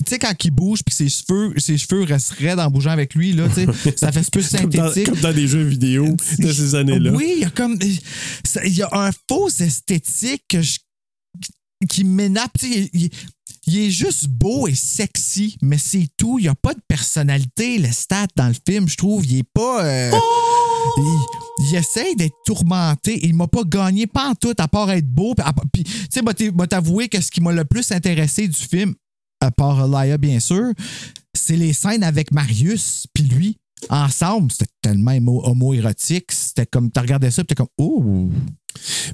sais, quand il bouge puis ses cheveux, ses cheveux raides en bougeant avec lui, là, tu sais, *laughs* ça fait plus Comme dans, synthétique. comme dans des jeux vidéo de ces années-là. Oui, il y a comme. Il y a un faux esthétique que je- qui m'énappe. Il, il est juste beau et sexy, mais c'est tout. Il n'y a pas de personnalité, le stat dans le film, je trouve. Il est pas. euh, il, il essaye d'être tourmenté. Il m'a pas gagné pas en tout, à part être beau. Puis, tu sais, m'a t'avouer que ce qui m'a le plus intéressé du film, à part Laia, bien sûr, c'est les scènes avec Marius, puis lui. Ensemble, c'était tellement homo- homo-érotique. C'était comme, tu regardais ça, t'es comme, oh,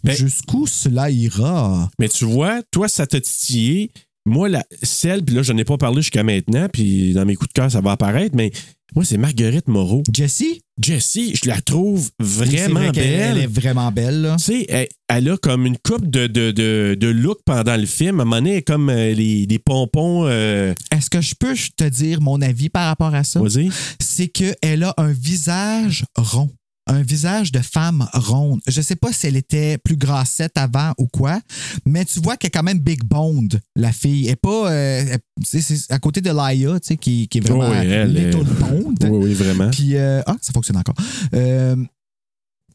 Ben- jusqu'où cela ira? Mais tu vois, toi, ça t'a titillé. Moi, la, celle, puis là, je n'en ai pas parlé jusqu'à maintenant, puis dans mes coups de cœur, ça va apparaître, mais moi, c'est Marguerite Moreau. Jessie? Jessie, je la trouve vraiment vrai belle. Elle est vraiment belle, là. Tu sais, elle, elle a comme une coupe de, de, de, de look pendant le film. À un moment donné, elle est comme euh, les, les pompons. euh, Est-ce que je peux te dire mon avis par rapport à ça? vas-y. c'est qu'elle a un visage rond. Un visage de femme ronde. Je sais pas si elle était plus grassette avant ou quoi, mais tu vois qu'elle est quand même big boned, la fille. Elle est pas. euh, c'est à côté de Laia, tu sais, qui, qui est vraiment oui, elle est-. Oui, oui, vraiment. Puis, euh, ah, ça fonctionne encore. Euh,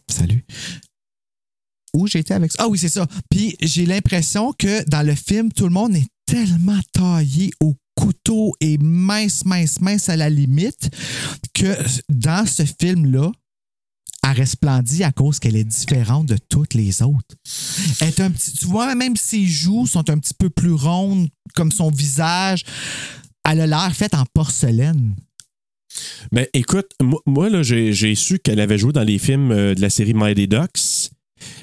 salut. Où j'étais avec ça? Ah oui, c'est ça. Puis j'ai l'impression que dans le film, tout le monde est tellement taillé au couteau et mince, mince, mince à la limite que dans ce film-là, elle resplendit à cause qu'elle est différente de toutes les autres. Elle est un petit, tu vois, même ses joues sont un petit peu plus rondes, comme son visage. Elle a l'air faite en porcelaine. Mais écoute, moi, moi, là, j'ai su qu'elle avait joué dans les films euh, de la série Mighty Ducks.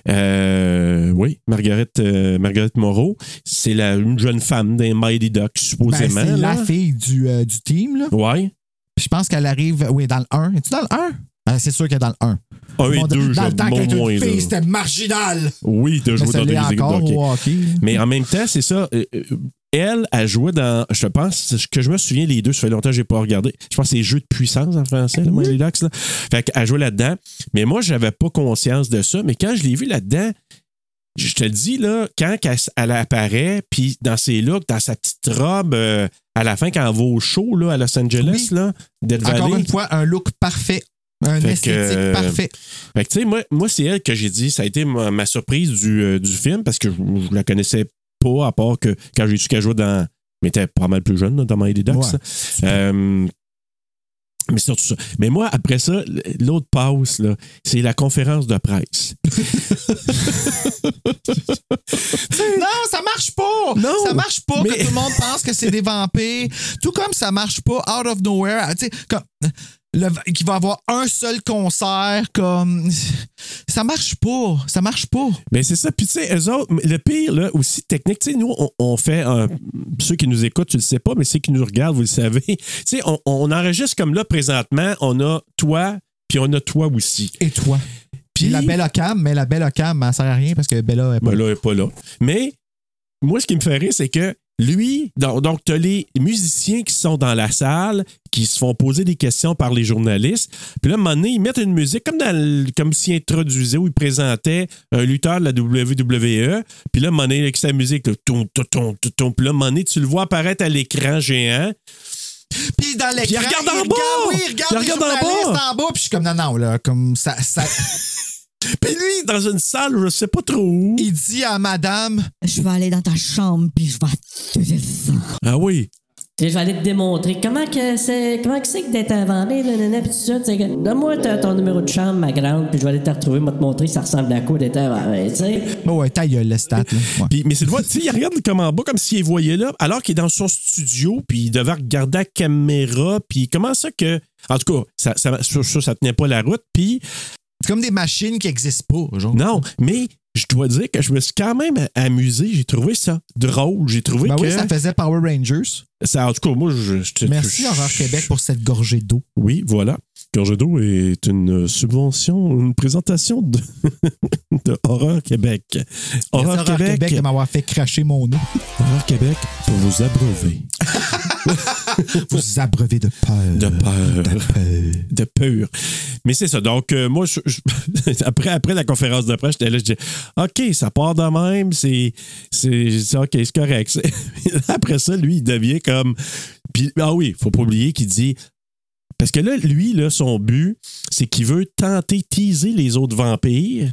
Euh, oui, Marguerite, euh, Marguerite Moreau. C'est une jeune femme des Mighty Ducks, Ben, supposément. c'est la fille du, du team. Puis je pense qu'elle arrive, oui, dans le 1. Es-tu dans le 1? Ah, c'est sûr qu'elle est dans le 1. Un et Bon, deux, dans le temps moins, une fille, c'était marginal. Oui, de jouer dans des équipes de hockey. Mais en même temps, c'est ça. euh, euh, Elle a joué dans, je pense, que je me souviens, les deux, ça fait longtemps que je n'ai pas regardé. Je pense que c'est Jeux de puissance en français, le Ducks. Là. Fait qu'elle joué là-dedans. Mais moi, je n'avais pas conscience de ça. Mais quand je l'ai vu là-dedans, je te le dis, là, quand elle, elle apparaît, puis dans ses looks, dans sa petite robe, euh, à la fin, quand elle va au show là, à Los Angeles, Oui. là, Encore Valley. une fois, un look parfait. Un Fait esthétique euh, parfait. Fait que, tu sais, moi, moi c'est elle que j'ai dit, ça a été ma, ma surprise du, euh, du film parce que je, je la connaissais pas, à part que quand j'ai su qu'elle jouait dans. Mais était pas mal plus jeune là, dans Mighty Ducks. Ouais. Euh, mais c'est surtout ça. Mais moi, après ça, l'autre passe, là, c'est la conférence de presse. *laughs* Non, ça marche pas! Non, ça marche pas mais- que tout le monde pense que c'est des vampires. Tout comme ça marche pas out of nowhere. Tu sais, comme. Le- qu'il va avoir un seul concert, comme. *laughs* Ça marche pas. Ça marche pas. Mais c'est ça. Puis, tu sais, eux autres, le pire, là, aussi technique, tu sais, nous, on, on fait. un- ceux qui nous écoutent, tu le sais pas, mais ceux qui nous regardent, vous le savez. *laughs* Tu sais, on, on enregistre comme là, présentement, on a toi, puis on a toi aussi. Et toi? Puis la Bella Cam, mais la Bella Cam, elle sert à rien parce que Bella est pas Ben là, elle est pas là. Mais moi, ce qui me fait rire, c'est que lui, donc, tu as les musiciens qui sont dans la salle, qui se font poser des questions par les journalistes. Puis là, à un moment donné, ils mettent une musique comme, dans le- comme s'ils introduisaient ou ils présentaient un lutteur de la WWE. Puis là, à un moment donné, avec sa musique, toum, toum, toum, toum. puis là, à un moment donné, tu le vois apparaître à l'écran géant. Puis dans l'écran, il regarde en bas! Oui, il regarde, Il regarde en bas! en bas. Puis je suis comme, non, non, là, comme ça, ça- *laughs* Puis lui, dans une salle, je sais pas trop où. il dit à madame, Je vais aller dans ta chambre puis je vais te ça. Ah oui. Tu sais, je vais aller te démontrer comment que c'est comment que c'est que d'être vampire, là, nanana, pis tout ça. tu sais, que- Donne-moi ton numéro de chambre, ma grande, puis je vais aller te retrouver, moi te montrer ça ressemble à quoi d'être vampire, tu sais. oh, ouais, ta gueule, le stat, là. Ouais. Puis, mais c'est le voir, tu sais, il regarde comme en bas, comme s'il voyait là, alors qu'il est dans son studio, puis il devait regarder la caméra, puis comment ça que. En tout cas, ça, ça, ça, ça, ça tenait pas la route, puis C'est comme des machines qui n'existent pas, genre. non, mais je dois dire que je me suis quand même amusé, j'ai trouvé ça drôle, j'ai trouvé Ben que. oui, ça faisait Power Rangers. ça, en tout cas, moi, je. je- Merci, je- Québec, pour cette gorgée d'eau. Oui, voilà. Gorge d'eau est une subvention, une présentation de, *laughs* de Horreur Québec. Horreur Québec, Québec de m'avoir fait cracher mon eau. Horreur Québec pour vous abreuver *laughs* Vous abreuvez de peur. de peur. De peur. de peur. Mais c'est ça. Donc, euh, moi, je- je- *laughs* après, après la conférence de presse, j'étais là, je dis OK, ça part de même, c'est. c'est OK, c'est correct. après ça, lui, il devient comme. Puis, ah oui, faut pas oublier qu'il dit. Parce que là, lui, là, son but, c'est qu'il veut tenter teaser les autres vampires.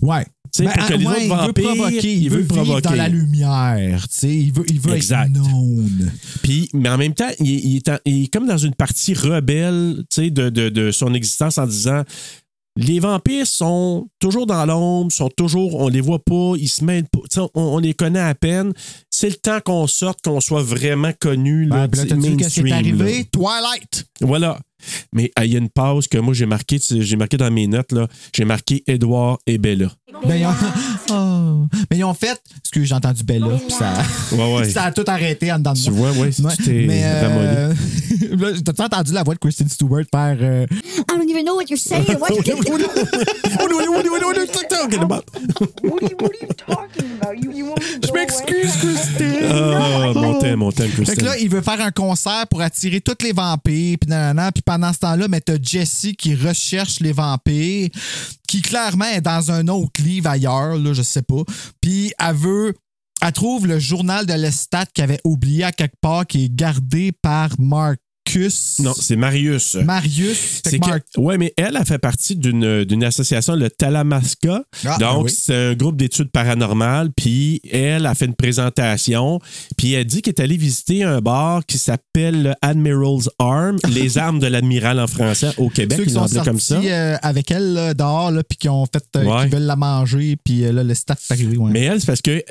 Ouais. Sais, pour que les Ben, ouais, autres il veut vampires, provoquer, il, il veut, vivre provoquer. dans la lumière, tu sais, il veut, il veut Exact. être known. Puis, mais en même temps, il, il est, en- il est comme dans une partie rebelle tu sais, de, de, de son existence en disant les vampires sont toujours dans l'ombre, sont toujours, on les voit pas, ils se mêlent pas, on, on les connaît à peine. C'est le temps qu'on sorte, qu'on soit vraiment connu. Ben, puis là, tu sais, t'as vu qu'est-ce qui est mainstream, là. arrivé? Twilight! Voilà. Mais il y a une pause que moi j'ai marqué, j'ai marqué dans mes notes là, j'ai marqué Edouard et Bella. Ont... *laughs* Oh. Mais ils ont fait. Excuse, j'ai entendu Bella, puis ça... Ouais ouais. *laughs* ça a tout arrêté en dedans de Tu moi. vois, ouais, tu t'es mais ramolli. euh... *laughs* là, t'as entendu la voix de Kristen Stewart faire. euh, I don't even know what you're saying. What? Je m'excuse, Kristen. Ah, mon thème, mon thème, Fait que là, il veut faire un concert pour attirer tous les vampires, puis nanana, puis pendant ce temps-là, mais t'as Jessie qui recherche les vampires, qui clairement est dans un autre livre ailleurs, là, je sais pas. Puis elle veut, elle trouve le journal de Lestat qu'elle avait oublié à quelque part, qui est gardé par Marcus. Non, c'est Marius. Marius. C'est que que, Mar- ouais, mais elle a fait partie d'une d'une association, le Talamasca. Ah, Donc, oui. c'est un groupe d'études paranormales. Puis, elle a fait une présentation. Puis, elle dit qu'elle est allée visiter un bar qui s'appelle le Admiral's Arm, *laughs* les armes de l'admiral en français au Québec. Ceux qui Ils sont sortis comme ça. euh, avec elle là, dehors, là, puis qui ont fait, euh, Ouais. qui veulent la manger, puis euh, là, le staff est arrivé. ouais. Mais elle, c'est parce que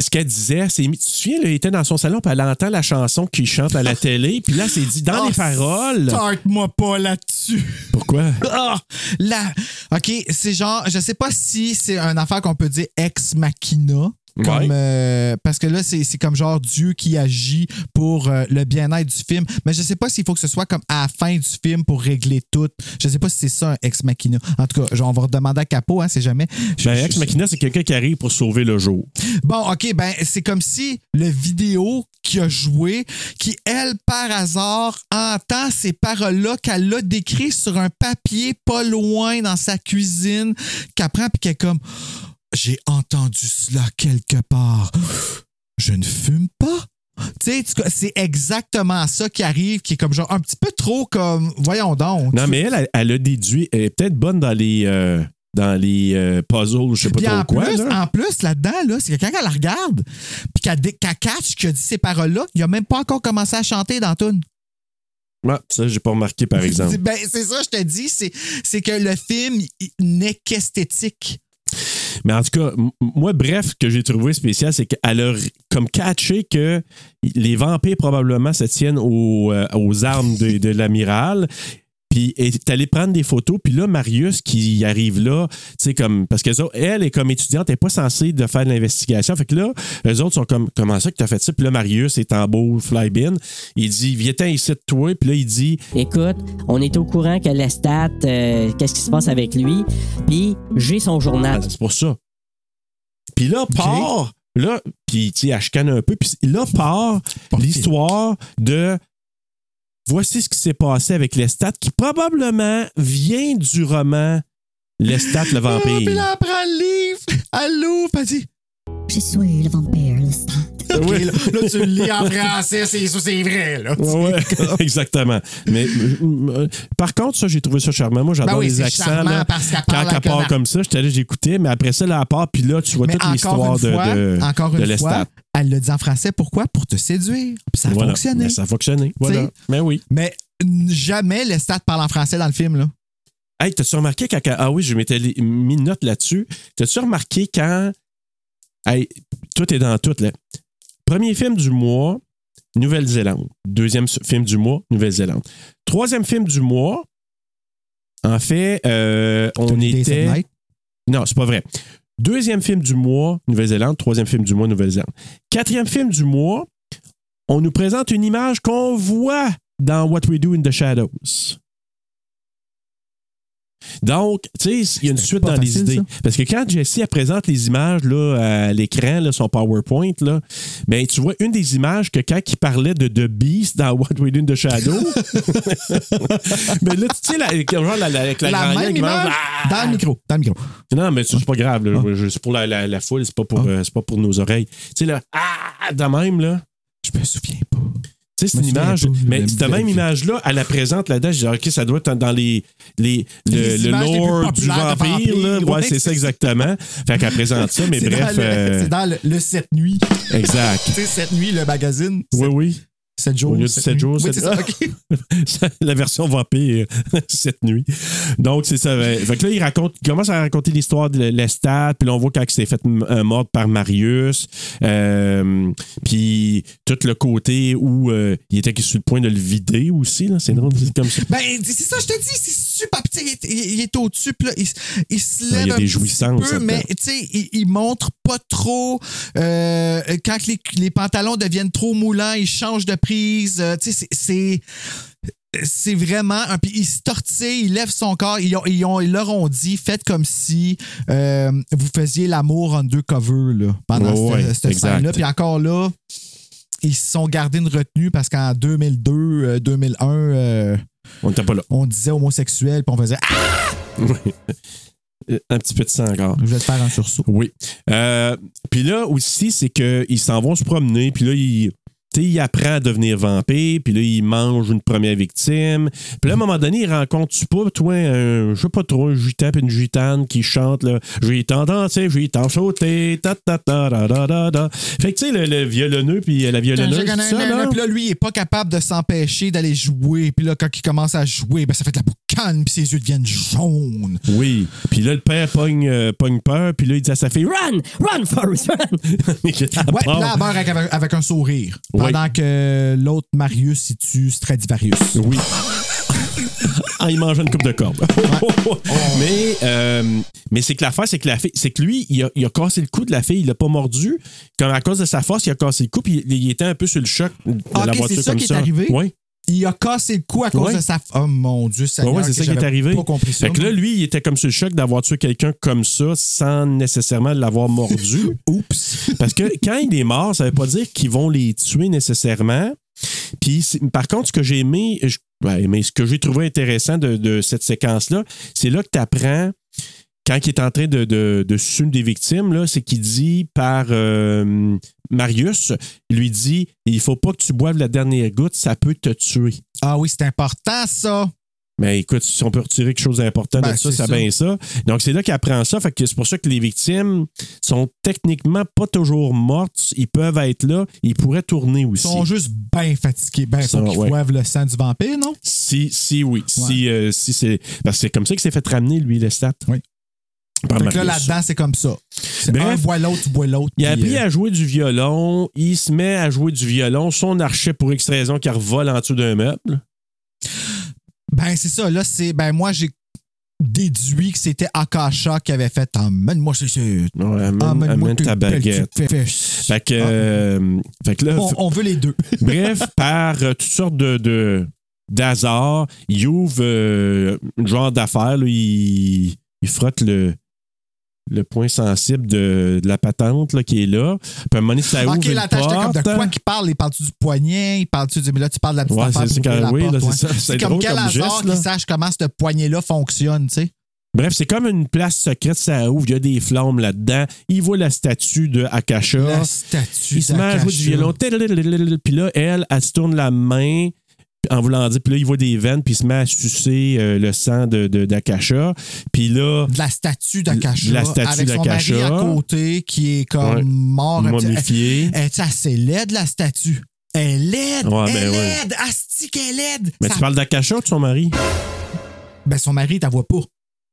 ce qu'elle disait, c'est. Tu te souviens, là, elle était dans son salon, puis elle entend la chanson qu'il chante à la *laughs* télé. Puis là, s'est dit, dans Ah, les paroles. Start-moi pas là-dessus. Pourquoi? *laughs* Ah! Là, OK, c'est genre, je sais pas si c'est une affaire qu'on peut dire ex machina. Comme, Ouais. euh, parce que là, c'est c'est comme genre Dieu qui agit pour euh, le bien-être du film. Mais je sais pas s'il faut que ce soit comme à la fin du film pour régler tout. Je sais pas si c'est ça un ex machina. En tout cas, genre, on va redemander à Capo, hein, c'est jamais. Ben, je- Ex Machina, c'est quelqu'un qui arrive pour sauver le jour. Bon, OK, ben c'est comme si le vidéo qui a joué, qui, elle, par hasard, entend ces paroles-là qu'elle a décrites sur un papier pas loin dans sa cuisine, qu'elle prend puis qu'elle est comme J'ai entendu cela quelque part. Je ne fume pas? Tu sais, c'est exactement ça qui arrive, qui est comme genre un petit peu trop comme. Voyons donc. Non, mais elle, elle, a déduit. Elle est peut-être bonne dans les. euh, dans les euh, puzzles, je sais pas Puis trop en quoi. plus, là. en plus, là-dedans, là, c'est que quand elle la regarde, puis qu'elle qu'elle catch a dit ces paroles-là, il a même pas encore commencé à chanter dans tout. Ah, ça, j'ai pas remarqué, par *laughs* exemple. Ben, c'est ça, je te dis, c'est, c'est que le film il n'est qu'esthétique. Mais en tout cas, moi, bref, ce que j'ai trouvé spécial, c'est qu'elle a comme catché que les vampires probablement se tiennent aux, euh, aux armes de l'amiral. Puis est allée prendre des photos. Puis là, Marius qui arrive là, tu sais, comme. Parce qu'elle elle est comme étudiante, elle n'est pas censée de faire de l'investigation. Fait que là, les autres sont comme Comment ça que tu as fait ça? Puis là, Marius est en beau fly-bin. Il dit Viens-t'en ici de toi. Puis là, il dit Écoute, on est au courant que Lestat, euh, qu'est-ce qui se passe avec lui, puis j'ai son journal. Ah, c'est pour ça. Puis là, part, là, puis tu sais, elle un peu, puis là, part l'histoire de voici ce qui s'est passé avec Lestat, qui probablement vient du roman Lestat le Ah, puis vampire. là, elle prend le livre, elle l'ouvre, elle dit Je suis le vampire, le stat. *laughs* OK, là, là, tu le lis en français, c'est ça, c'est vrai, là. Ouais, *laughs* exactement. Mais euh, par contre, ça, j'ai trouvé ça charmant. Moi, j'adore Ben oui, les c'est accents. charmant là. parce qu'elle Quand elle part comme ça, j'étais allé, j'écoutais, mais après ça, là, elle part, puis là, tu vois Mais toute l'histoire de, de, encore de une Lestat. fois, elle le dit en français. Pourquoi? Pour te séduire. Puis ça a Voilà. fonctionné. Ben, ça a fonctionné. Voilà. Mais oui. Mais jamais Lestat parle en français dans le film, là. Hey, t'as-tu remarqué quand. Ah oui, je m'étais mis une note là-dessus. T'as-tu remarqué quand. Hey, tout est dans tout, là. Premier film du mois, Nouvelle-Zélande. Deuxième film du mois, Nouvelle-Zélande. Troisième film du mois, en fait, euh, on était. Non, c'est pas vrai. Deuxième film du mois, Nouvelle-Zélande. Troisième film du mois, Nouvelle-Zélande. Quatrième film du mois, on nous présente une image qu'on voit dans What We Do in the Shadows. Donc, tu sais, il y a une suite dans facile, les idées. ça. Parce que quand Jessie présente les images là, à l'écran, là, son PowerPoint, là, ben, tu vois une des images que quand il parlait de The Beast dans What We Do in the Shadow, mais *laughs* là, tu sais, la, genre, la, la, avec la, La même qui mange, image? ah! dans le micro. Dans le micro. Non, mais c'est pas grave. là. Ah. C'est pour la, la, la foule, c'est pas, pour, euh, c'est pas pour nos oreilles. Tu sais, là, ah, de même, là. Je me souviens pas. Tu sais, c'est une image. pas, Mais cette même image-là, elle la présente là-dedans. Je dis, OK, ça doit être dans les, les, le, Les le plus lore du vampire. là. Ouais, c'est ça exactement. Fait qu'elle présente ça, mais *laughs* bref. le- euh, C'est dans le, le 7 nuits. exact. Tu sais, 7 nuits, le magazine. Oui, oui. 7 jours. Au lieu de sept 7 nuits. jours, Oui, *laughs* ça. La version vampire *laughs* cette nuit. Donc, c'est ça. euh, Fait que là, il, raconte, il commence à raconter l'histoire de Lestat, puis là, on voit quand il s'est fait euh, mordre par Marius, euh, puis tout le côté où euh, il était sur le point de le vider aussi. là. C'est drôle, comme ça. Ben, c'est ça, je te dis, c'est super. Sais, il, est- il est au-dessus, puis là, il, il se il y a lève des un petit jouissances peu, mais tu sais, il, il montre pas trop. euh, quand les, les pantalons deviennent trop moulants, il change de euh, tu sais, c'est- c'est. Vraiment. un- Puis il se tortille, il lève son corps. Ils, ont- ils, ont- ils leur ont dit faites comme si euh, vous faisiez l'amour undercover là, pendant cette, ouais, cette exact. scène-là. Puis encore là, ils se sont gardés une retenue parce qu'en 2002, euh, 2001, euh, On n'était pas là. on disait homosexuel, puis on faisait Ah, Un petit peu de sang encore. je vais te faire un sursaut. Oui. Euh, puis là aussi, c'est qu'ils s'en vont se promener, puis là, ils. Tu il apprend à devenir vampire, puis là, il mange une première victime. Puis là, à un moment donné, il rencontre-tu pas, toi, un, je sais pas trop, un gitan une gitane qui chante, là, j'ai tant dansé, j'ai tant sauté, ta ta ta da da da da. Fait que, tu sais, le, le violonneux puis la violonneuse, tout ça, là. Puis là, lui, il est pas capable de s'empêcher d'aller jouer. Puis là, quand il commence à jouer, ben, ça fait de la boucane, puis ses yeux deviennent jaunes. Oui. Puis là, le père pogne, euh, pogne peur, puis là, il dit à sa fille, Run! Run, Forrest, run! *laughs* Ouais, puis là, elle meurt avec un sourire. Oui. Pendant que l'autre Marius, il tue Stradivarius. Oui. *laughs* Ah, il mange une coupe de cordes. *laughs* mais euh, mais c'est que l'affaire, c'est que la fille, c'est que lui, il a, il a cassé le cou de la fille, il l'a pas mordu. Comme à cause de sa force, il a cassé le cou, puis il, il était un peu sur le choc de Ah, la voiture c'est ça comme qui est ça. arrivé? Oui. Il a cassé le cou à cause Ouais. de sa. Oh mon Dieu, ça Ouais, c'est ça qui est arrivé. pas compris ça. Fait que là, lui, il était comme sur le choc d'avoir tué quelqu'un comme ça sans nécessairement l'avoir mordu. *laughs* Oups. Parce que quand il est mort, ça veut pas dire qu'ils vont les tuer nécessairement. Puis, par contre, ce que j'ai aimé, je- ben, mais ce que j'ai trouvé intéressant de, de cette séquence-là, c'est là que tu apprends, quand il est en train de, de, de une des victimes, là, c'est qu'il dit par euh, Marius, il lui dit il faut pas que tu boives la dernière goutte, ça peut te tuer. Ah oui, c'est important, ça. Mais écoute, si on peut retirer quelque chose d'important Ben, de ça, c'est c'est ça. bien ça. Donc, c'est là qu'il apprend ça. Fait que c'est pour ça que les victimes sont techniquement pas toujours mortes. Ils peuvent être là. Ils pourraient tourner Ils aussi. sont juste bien fatigués. Ben, Ça, faut qu'ils ouais. boivent le sang du vampire, non? Si, si, oui. Si, euh, si c'est. Parce que c'est comme ça qu'il s'est fait ramener, lui, le stat. Oui. Fait que là, là-dedans, c'est comme ça. Bref. un boit l'autre, tu bois l'autre. Il a appris euh, à jouer du violon. Il se met à jouer du violon. Son archet, pour X raison, qui revole en dessous d'un meuble. Ben, c'est ça. Là, c'est. Ben, moi, j'ai déduit que c'était Akasha qui avait fait Emmène-moi c'est c'est- Ouais, amène, ta baguette. Fait que, Ah. euh, fait que là, on, on veut les deux. *laughs* Bref, par euh, toutes sortes de, de- d'hasards, il ouvre euh, un genre d'affaire. là, Il, il frotte le, le point sensible de, de la patente là, qui est là. Puis à un moment donné, ça ouvre ok, une là, j'étais comme de porte. quoi qu'il parle? Il parle-tu du poignet? Il parle-tu du. Mais là, tu parles de la petite Ouais, affaire pour ouvrir la oui, porte, ouais. ça. C'est C'est comme quel hasard qu'il sache comment ce poignet-là fonctionne, tu sais? Bref, c'est comme une place secrète, ça ouvre, il y a des flammes là-dedans. Il voit la statue de Akasha. La statue il se met à jouer du violon. Puis là, elle, elle se tourne la main en voulant dire. Puis là, il voit des veines, puis il se met à sucer euh, le sang de, de- d'Akasha. Puis là, De la statue d'Akasha. La statue avec son d'Akasha. mari à côté qui est comme Ouais. mort. momifié. Elle est assez laide, la statue. Elle est laide. Ouais, elle ben est ouais. laide. Asti qu'elle est laide. Mais Ça- tu parles d'Akasha ou de son mari? Ben, son mari, t'as vois pas.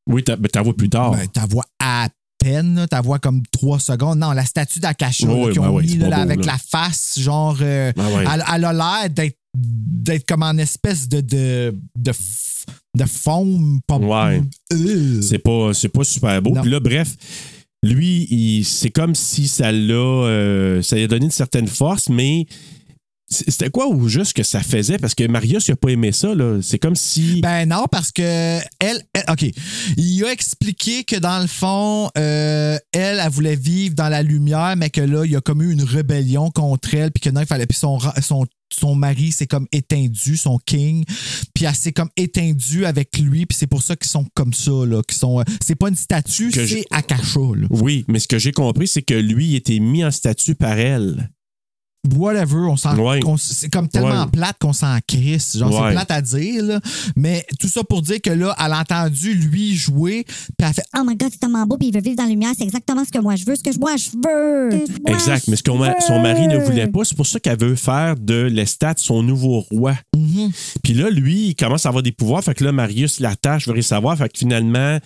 Oui, t'as- ben, vois plus tard. Ben, t'as vois à peine, là, t'as vois comme trois secondes. Non, la statue d'Akasha Oui, qu'ils ben ont mis là, beau, avec là. la face, genre. euh, Ben ouais. elle, elle a l'air d'être, d'être comme en espèce de. de, de, de foam. Pas, Ouais. Euh. c'est pas, c'est pas super beau. Puis là, bref, lui, il- c'est comme si ça l'a, euh, ça lui a donné une certaine force, mais c'était quoi ou juste que ça faisait? Parce que Marius, il a pas aimé ça, là. C'est comme si. Ben non, parce que elle, elle- OK. Il a expliqué que dans le fond, euh, elle, elle voulait vivre dans la lumière, mais que là, il y a comme eu une rébellion contre elle, puis que non, il fallait. Puis son, son, son mari s'est comme éteindu, son king, puis elle s'est comme éteindue avec lui, puis c'est pour ça qu'ils sont comme ça, là. qu'ils sont, euh, c'est pas une statue, c'est je- Akasha, là. Oui, mais ce que j'ai compris, c'est que lui, il était mis en statut par elle. Whatever, on s'en, Ouais. on- c'est comme tellement Ouais. plate qu'on s'en crisse. Genre, Ouais. c'est plate à dire, là. Mais tout ça pour dire que là, elle a entendu lui jouer, puis elle a fait Oh my god, c'est tellement beau, puis il veut vivre dans la lumière, c'est exactement ce que moi je veux, ce que moi je veux. Exact. Mais ce que son mari ne voulait pas, c'est pour ça qu'elle veut faire de Lestat son nouveau roi. Mhm. Puis là, lui, il commence à avoir des pouvoirs. Fait que là, Marius l'attache, veut rien savoir. Fait que finalement,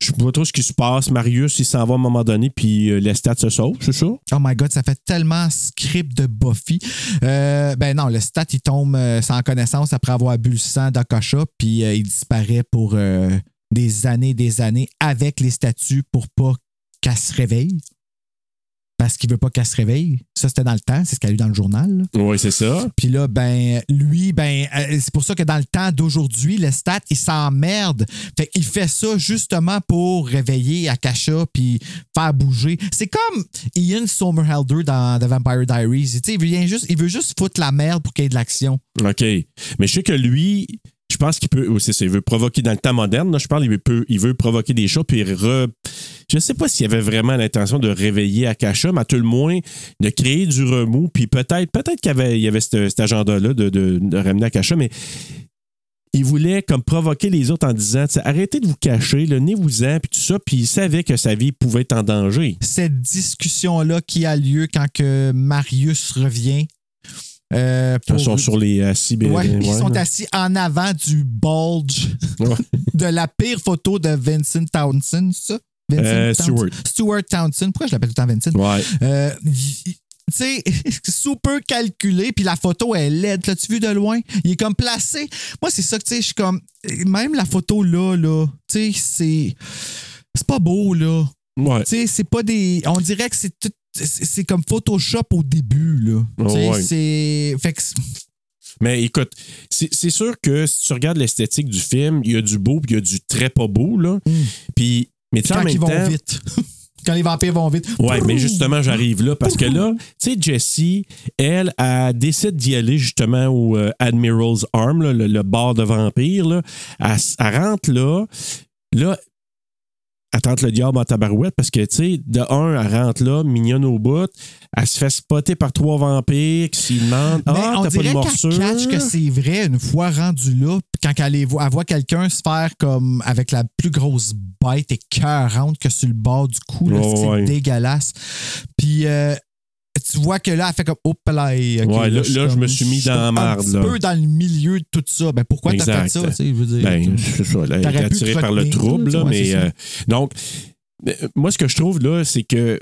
je sais pas trop ce qui se passe. Marius, il s'en va à un moment donné, puis euh, Lestat se sauve, c'est ça? Oh my god, ça fait tellement script de Buffy. Euh, ben non, le stat, il tombe euh, sans connaissance après avoir bu le sang d'Akasha, puis il disparaît pour des années, des années avec les statues pour pas qu'elle se réveille. Parce qu'il veut pas qu'elle se réveille. Ça, c'était dans le temps, c'est ce qu'elle a eu dans le journal. Oui, c'est ça. Puis là, ben, lui, ben, euh, c'est pour ça que dans le temps d'aujourd'hui, le stat, il s'emmerde. Fait qu'il fait ça justement pour réveiller Akasha puis faire bouger. C'est comme Ian Somerhalder dans The Vampire Diaries. Tu sais, il, vient juste, il veut juste foutre la merde pour qu'il y ait de l'action. OK. Mais je sais que lui, je pense qu'il peut. C'est ça, il veut provoquer dans le temps moderne. je parle, il veut, il veut provoquer des choses, puis re. Je sais pas s'il avait vraiment l'intention de réveiller Akasha, mais à tout le moins de créer du remous, puis peut-être peut-être qu'il y avait, cet agenda-là de, ramener Akasha, mais il voulait comme provoquer les autres en disant arrêtez de vous cacher, le nez-vous-en, puis tout ça, puis il savait que sa vie pouvait être en danger. Cette discussion-là qui a lieu quand que Marius revient. Euh, Ils pour- sont sur les assis. ben, Ouais, ils sont assis en avant du bulge de la pire photo de Vincent Townsend, ça? Vincent Euh, Townsend? Stewart. Stuart Townsend. Pourquoi je l'appelle tout le temps Vincent? Ouais. Euh, tu sais, *laughs* super calculé, puis la photo est laide. L'as-tu vu de loin? Il est comme placé. Moi, c'est ça que, tu sais, je suis comme. Même la photo là, là, tu sais, c'est. C'est pas beau, là. Ouais. Tu sais, c'est pas des. On dirait que c'est tout. C'est comme Photoshop au début, là. Oh, ouais. c'est. Fait que. Mais écoute, c'est sûr que si tu regardes l'esthétique du film, il y a du beau puis il y a du très pas beau. Là. Puis, mais tu sais, en Quand même ils vont temps. vite. *laughs* Quand les vampires vont vite. Ouais, mais justement, j'arrive là parce que là, tu sais, Jessie, elle, elle décide d'y aller justement au euh, Admiral's Arm, là, le, le bar de vampires. Là. Elle, elle rentre là. Là, elle tente le diable en tabarouette parce que, tu sais, de un, elle rentre là, mignonne au bout. Elle se fait spotter par trois vampires qui s'y demandent Ah, on t'as pas de morsure. qu'elle catch que c'est vrai une fois rendu là, puis quand elle, les voit, elle voit quelqu'un se faire comme avec la plus grosse bête écœurante que sur le bord du cou. là, c'est ouais. dégueulasse. Puis euh, tu vois que là, elle fait comme Hop là, ok, Ouais, là- là, je comme- me suis mis je dans la marde, Un petit là. peu dans le milieu de tout ça. Ben pourquoi t'as fait ça? tu sais, je veux dire, Ben, *laughs* c'est ça. là, te par le trouble, là, mais euh, donc, euh, moi, ce que je trouve là, c'est que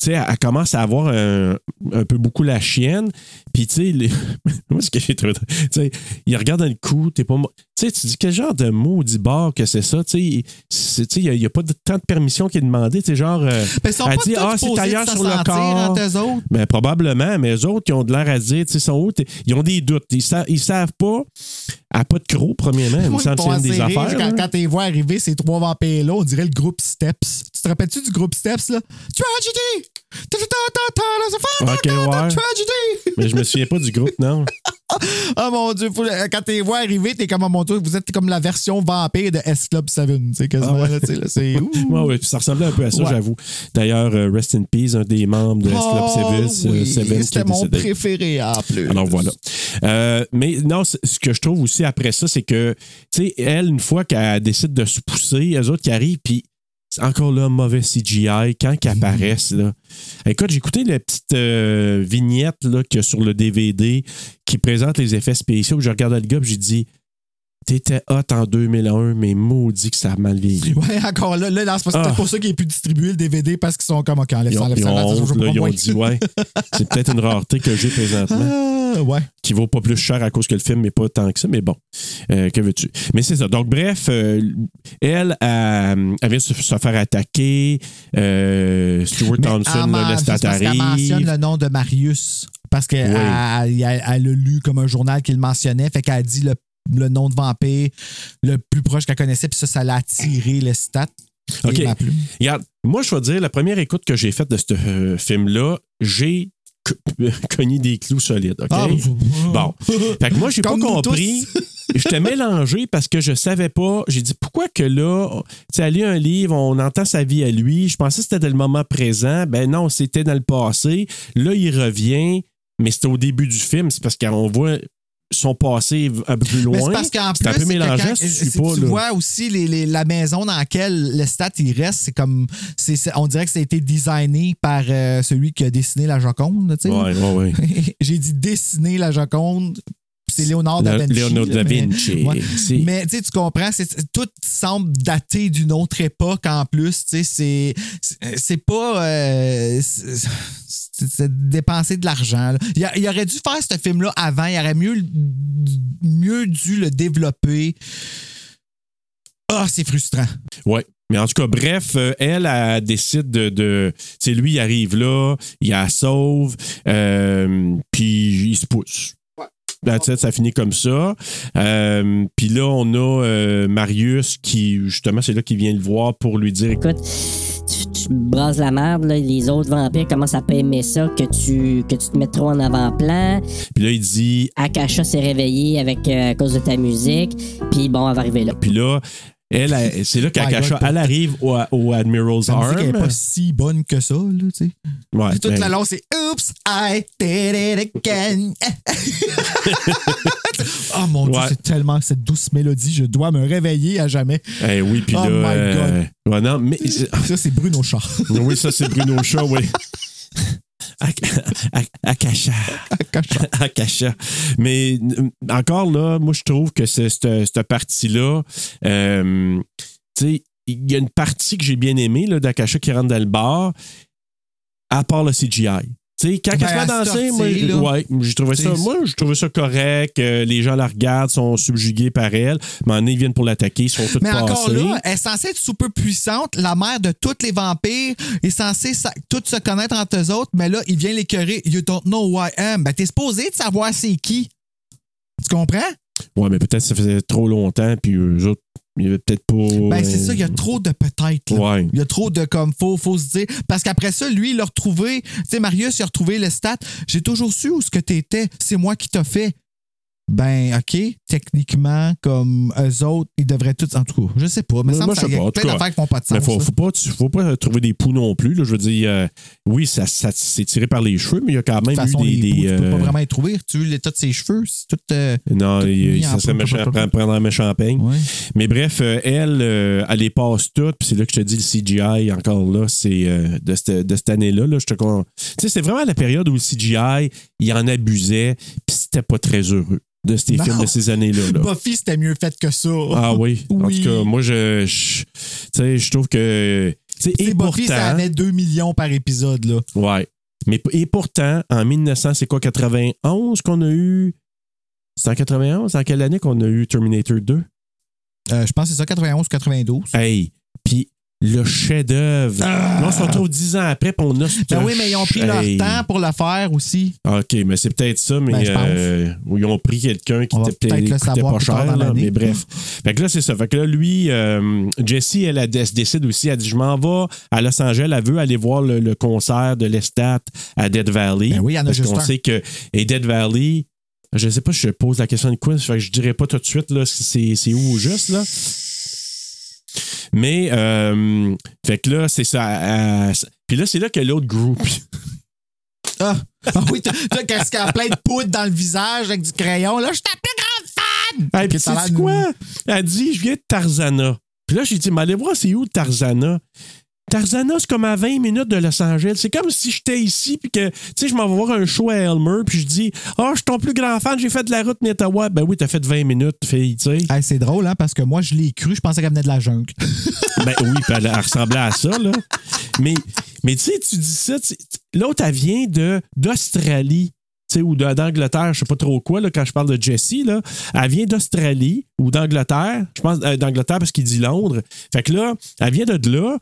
tu sais, elle commence à avoir un, un peu beaucoup la chienne. Puis, tu sais, les- *laughs* moi, ce que j'ai trouvé. Tu sais, il regarde dans le cou, t'es pas. Tu sais, tu dis quel genre de maudit bar que c'est ça? Tu sais, tu il n'y a, pas de tant de permission qui est demandé. Tu sais, genre. euh, Ben, ils sont elle pas dit, ah, c'est ailleurs sur le corps. autres. Ben, probablement, mais eux autres qui ont de l'air à dire, tu sais, sont où? Ils ont des doutes. Ils, sa- ils savent pas. N'a pas de croc, premièrement. Me ils une des rire affaires. Quand, quand tu les vois arriver, ces trois vampires-là, on dirait le groupe Steps. Tu te rappelles-tu du groupe Steps, là? Tragedy! Ta, Ok, ouais. Mais je me souviens pas du groupe, non? Oh *laughs* mon Dieu, quand tu les vois arriver, t'es comme, oh mon Dieu, vous êtes comme la version vampire de S Club 7. C'est quasiment, Ah ouais. là, c'est. *laughs* Ouais, ouais, puis ça ressemblait un peu à ça, Ouais. j'avoue. D'ailleurs, euh, Rest in Peace, un des membres de S Club Oh, Seven, oui, euh, Seven qui C'était mon décédé. préféré en plus. Alors voilà. Euh, mais non, ce que je trouve aussi après ça, c'est que, tu sais, elle, une fois qu'elle décide de se pousser, eux autres qui arrivent, puis encore là, mauvais CGI, quand qu'ils apparaissent, là. Écoute, j'ai écouté la petite euh, vignette là, qu'il y a sur le DVD qui présente les effets spéciaux, puis je regardais le gars, puis j'ai dit, t'étais hot en 2001, mais maudit que ça a mal vieilli. Ouais, encore là, là, c'est Ah. peut-être pour ça qu'ils aient pu distribuer le DVD parce qu'ils sont comme, OK, enlève ça, enlève ils ça, ont ils dit, ouais, c'est peut-être une rareté que j'ai présentement. Ah, ouais. qui vaut pas plus cher à cause que le film n'est pas tant que ça, mais bon, euh, que veux-tu? Mais c'est ça. Donc, bref, euh, elle, euh, elle vient se, se faire attaquer. Euh, Stuart Mais Thompson le laisse qu'elle mentionne le nom de Marius. Parce qu'elle elle, elle a lu comme un journal qui le mentionnait. Fait qu'elle a dit le, le nom de vampire le plus proche qu'elle connaissait. Puis ça, ça l'a attiré le stat. OK. Regarde, moi, je vais dire, la première écoute que j'ai faite de ce euh, film-là, j'ai co- *laughs* cogné des clous solides. OK? Ah, bon. Fait que moi, j'ai pas compris. J'étais mélangé parce que je savais pas. J'ai dit pourquoi que là, tu elle lit un livre, on entend sa vie à lui. Je pensais que c'était dans le moment présent. Ben non, c'était dans le passé. Là, il revient, mais c'était au début du film. C'est parce qu'on voit son passé un peu plus loin. c'est parce qu'en plus, un peu quand- si tu pas. tu vois aussi les, les- la maison dans laquelle le stat il reste, c'est comme. on dirait que ça a été designé par euh, celui qui a dessiné la Joconde. tu sais. Ouais, ouais, ouais. *laughs* J'ai dit dessiner la Joconde. C'est Léonard da Vinci. Léonard da mais- Vinci, ouais. Mais tu comprends, tout semble daté d'une autre époque en plus. tu sais, C'est pas. euh, dépenser de l'argent. Il, aurait dû faire ce film-là avant. Il aurait mieux, mieux dû le développer. Ah, c'est frustrant. Ouais. Mais en tout cas, bref, euh, elle, elle décide de. de tu sais, lui, il arrive là, il la sauve, euh, puis il se pousse. That's it, ça finit comme ça. Euh, puis là, on a euh, Marius qui, justement, c'est là qu'il vient le voir pour lui dire Écoute, tu, tu brasses la merde, là, les autres vampires commencent à pas aimer ça, que tu, que tu te mettes trop en avant-plan. Puis là, il dit. Akasha s'est réveillée avec, euh, à cause de ta musique, puis bon, elle va arriver là. Puis là, elle, elle- c'est là qu'Akasha, God. elle arrive au, au Admiral's Ça me dit qu'elle est Arm. pas si bonne que ça, là, tu sais. Ouais, toute ben, la long, c'est Oops, I did it again. *laughs* oh mon Dieu, Ouais. c'est tellement cette douce mélodie. Je dois me réveiller à jamais. eh oui, puis Oh là. my euh, ouais, non, mais. Ça, c'est Bruno Char. Oui, ça, c'est Bruno Shaw, oui. *laughs* Ak- Ak- Akasha. Akasha. Mais euh, encore là, moi, je trouve que c'est- cette, cette partie-là, euh, tu sais, il y a une partie que j'ai bien aimée là, d'Akasha qui rentre dans le bar, à part le CGI. Quand Ben, elle se met à danser, moi, ouais, j'ai trouvé ça, moi, j'ai trouvé ça correct. euh, les gens la regardent, sont subjugués par elle. Mais en ils viennent pour l'attaquer, ils sont tous Mais encore passés. là, elle est censée être super puissante. La mère de tous les vampires est censée sa- toutes se connaître entre eux autres. Mais là, il vient l'écœurer. You don't know who I am. Ben, t'es supposé de savoir c'est qui. Tu comprends? Ouais, mais peut-être que ça faisait trop longtemps, puis eux autres, il y avait peut-être pas. Ben, c'est ça, il y a trop de peut-être. là. Ouais. Il y a trop de comme faut, faut se dire. Parce qu'après ça, lui, il a retrouvé. Tu sais, Marius, il a retrouvé le stat. J'ai toujours su où ce que t'étais. C'est moi qui t'ai fait. Ben, OK, techniquement, comme eux autres, ils devraient tous. En tout cas, je sais pas. Mais Moi, ça me moi, qu'il y pas. a plein d'affaires qui font pas de sens. Mais faut, faut pas, faut pas trouver des poux non plus. là. Je veux dire, euh, oui, ça, ça c'est tiré par les cheveux, mais il y a quand De même toute façon, eu des. les des, bouts, tu peux euh, pas vraiment y trouver. Tu veux l'état de ses cheveux, tout. euh, Non, tout il, ça serait méchant, prendre un méchant peigne. Ouais. Mais bref, euh, elle, euh, elle les passe toutes. Puis c'est là que je te dis, le CGI, encore là, c'est euh, de cette, de cette année-là. Là, je te con- Tu sais, c'est vraiment la période où le CGI, il en abusait, puis c'était pas très heureux de ces films de ces là. Buffy, c'était mieux fait que ça. Ah oui. *laughs* En Oui. tout cas, moi, je, je, tu sais, je trouve que. Et Buffy, ça pourtant, avait 2 millions par épisode. là. ouais. Mais, et pourtant, en 1900, c'est quoi, 91 qu'on a eu? C'est en 91? En quelle année qu'on a eu Terminator 2? Euh, je pense que c'est ça, 91 ou 92. Hey, puis le chef-d'œuvre. Là, on se retrouve dix ans après, puis on a ce Ah! Ben oui, mais ils ont pris Hey. leur temps pour le faire aussi. OK, mais c'est peut-être ça, mais Ben, euh, où ils ont pris quelqu'un qui On était peut-être pas cher, là, mais bref. Fait que là, c'est ça. Fait que là, lui, euh, Jessie, elle, elle, elle se décide aussi, elle dit, je m'en vais à Los Angeles, elle veut aller voir le, le concert de Lestat à Dead Valley. Ben oui, il y en a parce juste qu'on un. sait que et Dead Valley, je sais pas si je pose la question de quoi, fait que je dirais pas tout de suite là, si c'est, c'est où juste, là. Mais, euh, fait que là, c'est ça. euh, puis là, c'est là que l'autre groupe. *laughs* Ah, ah oui, t'as qu'est-ce qu'elle a plein de poudre dans le visage avec du crayon. Là, je suis ta plus grande fan! Hey, puis l'air quoi? Elle dit, je viens de Tarzana. Puis là, j'ai dit, mais allez voir, c'est où Tarzana? Tarzana, c'est comme à 20 minutes de Los Angeles. C'est comme si j'étais ici, puis que, tu sais, je m'en vais voir un show à Elmer, puis je dis, oh, je suis ton plus grand fan, j'ai fait de la route Nettawa. Ben oui, t'as fait 20 minutes, fille, tu sais. Hey, c'est drôle, hein, parce que moi, je l'ai cru, je pensais qu'elle venait de la jungle. *laughs* Ben oui, puis elle, elle ressemblait à ça, là. Mais, mais tu sais, tu dis ça, l'autre, elle vient de, d'Australie. tu sais, ou d'Angleterre, je sais pas trop quoi, là, quand je parle de Jessie, là, elle vient d'Australie ou d'Angleterre. Je pense euh, d'Angleterre parce qu'il dit Londres. Fait que là, elle vient de là.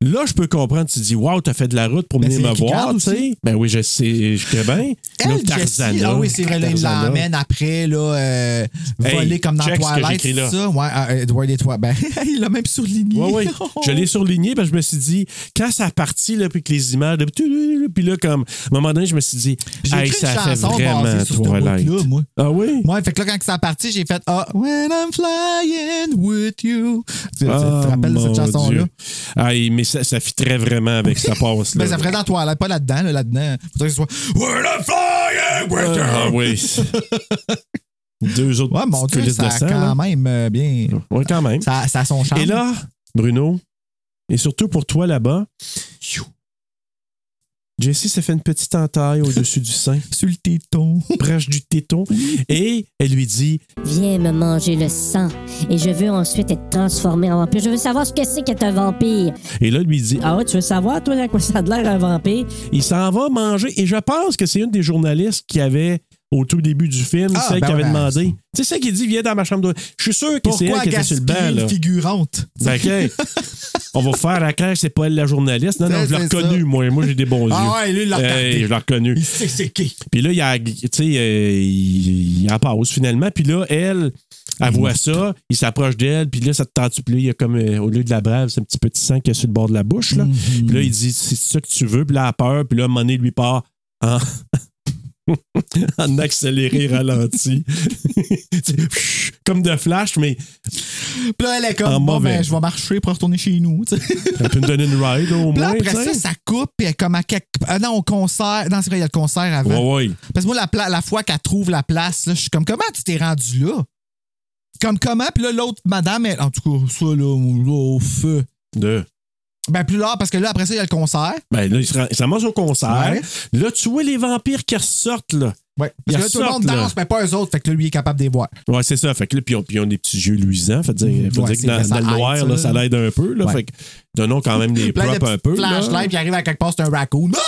Là, je peux comprendre. Tu dis, wow, t'as fait de la route pour Ben, venir me voir, tu sais. Ben oui, je sais, je sais bien. *laughs* Elle, Là, Jessie, Tarzana. ah oui, c'est vrai, là, il Tarzana. l'emmène après, là, euh, Hey, voler comme dans Twilight, là. c'est ça? Ouais, euh, Edward et toi. Ben, *laughs* il l'a même surligné. Oui, oui. *laughs* Je l'ai surligné parce que je me suis dit, quand ça a parti, là, puis que les images, puis là, comme, à un moment donné, je me suis dit, J'ai hey, ça fait vraiment Twilight. moi. Ah oui? Ouais, fait que là, quand ça a parti, j'ai fait Ah, When I'm flying with you. Tu, te Ah, rappelles de cette chanson-là? Ah, mais ça, ça fitterait vraiment avec sa passe-là. Ben, ça ferait dans toi, pas là-dedans, là, là-dedans. Faudrait que ce soit When I'm flying you. Ah oui. *laughs* Deux autres Ouais, mon Dieu, ça de sang. quand là. même euh, bien. Oui, quand même. Ça, ça a son charme. Et là, Bruno, et surtout pour toi là-bas, Jessie s'est fait une petite entaille au-dessus du sein, *laughs* sur le téton. proche du téton, et elle lui dit Viens me manger le sang et je veux ensuite être transformé en vampire. Je veux savoir ce que c'est qu'être un vampire. Et là, lui dit Ah ouais, tu veux savoir, toi, à quoi ça a de l'air un vampire? il s'en va manger. Et je pense que c'est une des journalistes qui avait, au tout début du film, Ah, celle ben qui avait ouais, demandé. Tu sais, celle qui dit Viens dans ma chambre de. Je suis sûr que c'est elle qui était sur le banc. Là. figurante? Ben, OK. *laughs* On va faire à clair, c'est pas elle la journaliste. Non, non, C'est- je l'ai c'est reconnu, ça. moi. Moi, j'ai des bons yeux. Ah ouais, lui, il l'a. Hey, je l'ai reconnu. Il sait c'est qui. Puis là, il, a, tu sais, euh, il, il en passe finalement. Puis là, elle, elle voit ça, il s'approche d'elle, puis là, ça te tente. Puis là, il y a comme, euh, au lieu de la brève, c'est un petit petit sang qui est sur le bord de la bouche. Là. Mm-hmm. Puis là, il dit, c'est ça que tu veux? Puis là, elle a peur. Puis là, donné, lui part en, *laughs* en accéléré ralenti. *laughs* Comme de flash, mais Puis là, elle est En comme, bon, mauvais. ben, je vais marcher pour retourner chez nous. *laughs* elle peut me donner une ride au Puis là, moins. après ça, ça coupe, puis elle est comme à quelque. Ah non, au concert. Non, c'est vrai, il y a le concert avant. Ouais, ouais. Parce que moi, la, pla- la fois qu'elle trouve la place, là, je suis comme, comment tu t'es rendu là? Comme comment? Puis là, l'autre madame, elle, en tout cas, ça, là, au feu. De. Ben, plus là, parce que là, après ça, il y a le concert. Ben là, il se, rend- il se ramasse au concert. Ouais. Là, tu vois les vampires qui ressortent, là. Ouais. Parce que là, tout le monde danse, mais pas eux autres. Fait que là, lui, il est capable de les voir. Ouais, c'est ça. Fait que là, puis ils ont, puis ils ont des petits yeux luisants. Fait dire, faut Ouais, dire que dans, dans le noir, ça, là, ça l'aide un peu. Là, Ouais. Fait que donnons quand même des de props un peu. là. Flashlight, puis il arrive à quelque part, c'est un raccoon. *laughs*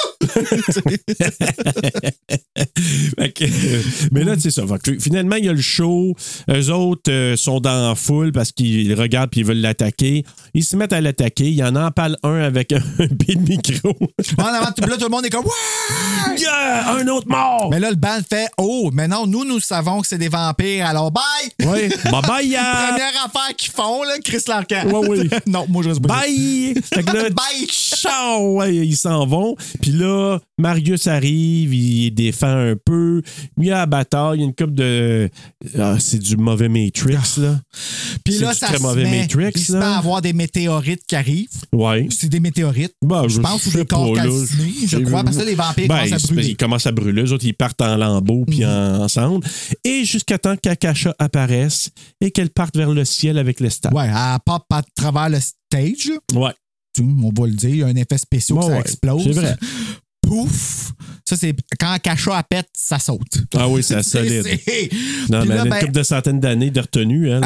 Que, euh, mais là, c'est ça. Fait que finalement, il y a le show. Eux autres euh, sont dans la foule parce qu'ils regardent puis ils veulent l'attaquer. Ils se mettent à l'attaquer. Il y en empale un avec *laughs* un, pied de micro. En avant, tout- là, tout le monde est comme, ouais! *laughs* Yeah! Un autre mort! Mais là, le band fait, oh, mais non, nous, nous savons que c'est des vampires, alors bye! Oui. *laughs* Bye bye, ya! Première affaire qu'ils font, là, Chris Larcan. Ouais, oui. *laughs* non, moi, je reste. Bye! Fait que là, *laughs* Bye! ciao! Ouais, ils s'en vont. Puis là, Marius arrive, il défend un peu. Il y a la bataille, il y a une coupe de. Ah, c'est du mauvais Matrix, là. Puis là, ça très se mauvais met, Matrix, il se met à avoir des météorites qui arrivent. Ouais. C'est des météorites. Bah, je pense, ou des corps calcinés, je crois, parce que les vampires Ben, commencent à brûler. Ils commencent à brûler. Les autres, ils partent en lambeaux puis en, en cendres. Et jusqu'à temps qu'Akasha apparaisse et qu'elle parte vers le ciel avec les stars. Ouais, elle pop à travers le stage. Ouais. Tu- On va le dire, il y a un effet spécial Ouais, que ça ouais, explose. c'est vrai. Pouf! Ça, c'est quand Akasha elle pète, ça saute. Ah oui, c'est *laughs* solide. Non, Puis mais là, elle a une ben, couple de centaines d'années de retenue, hein.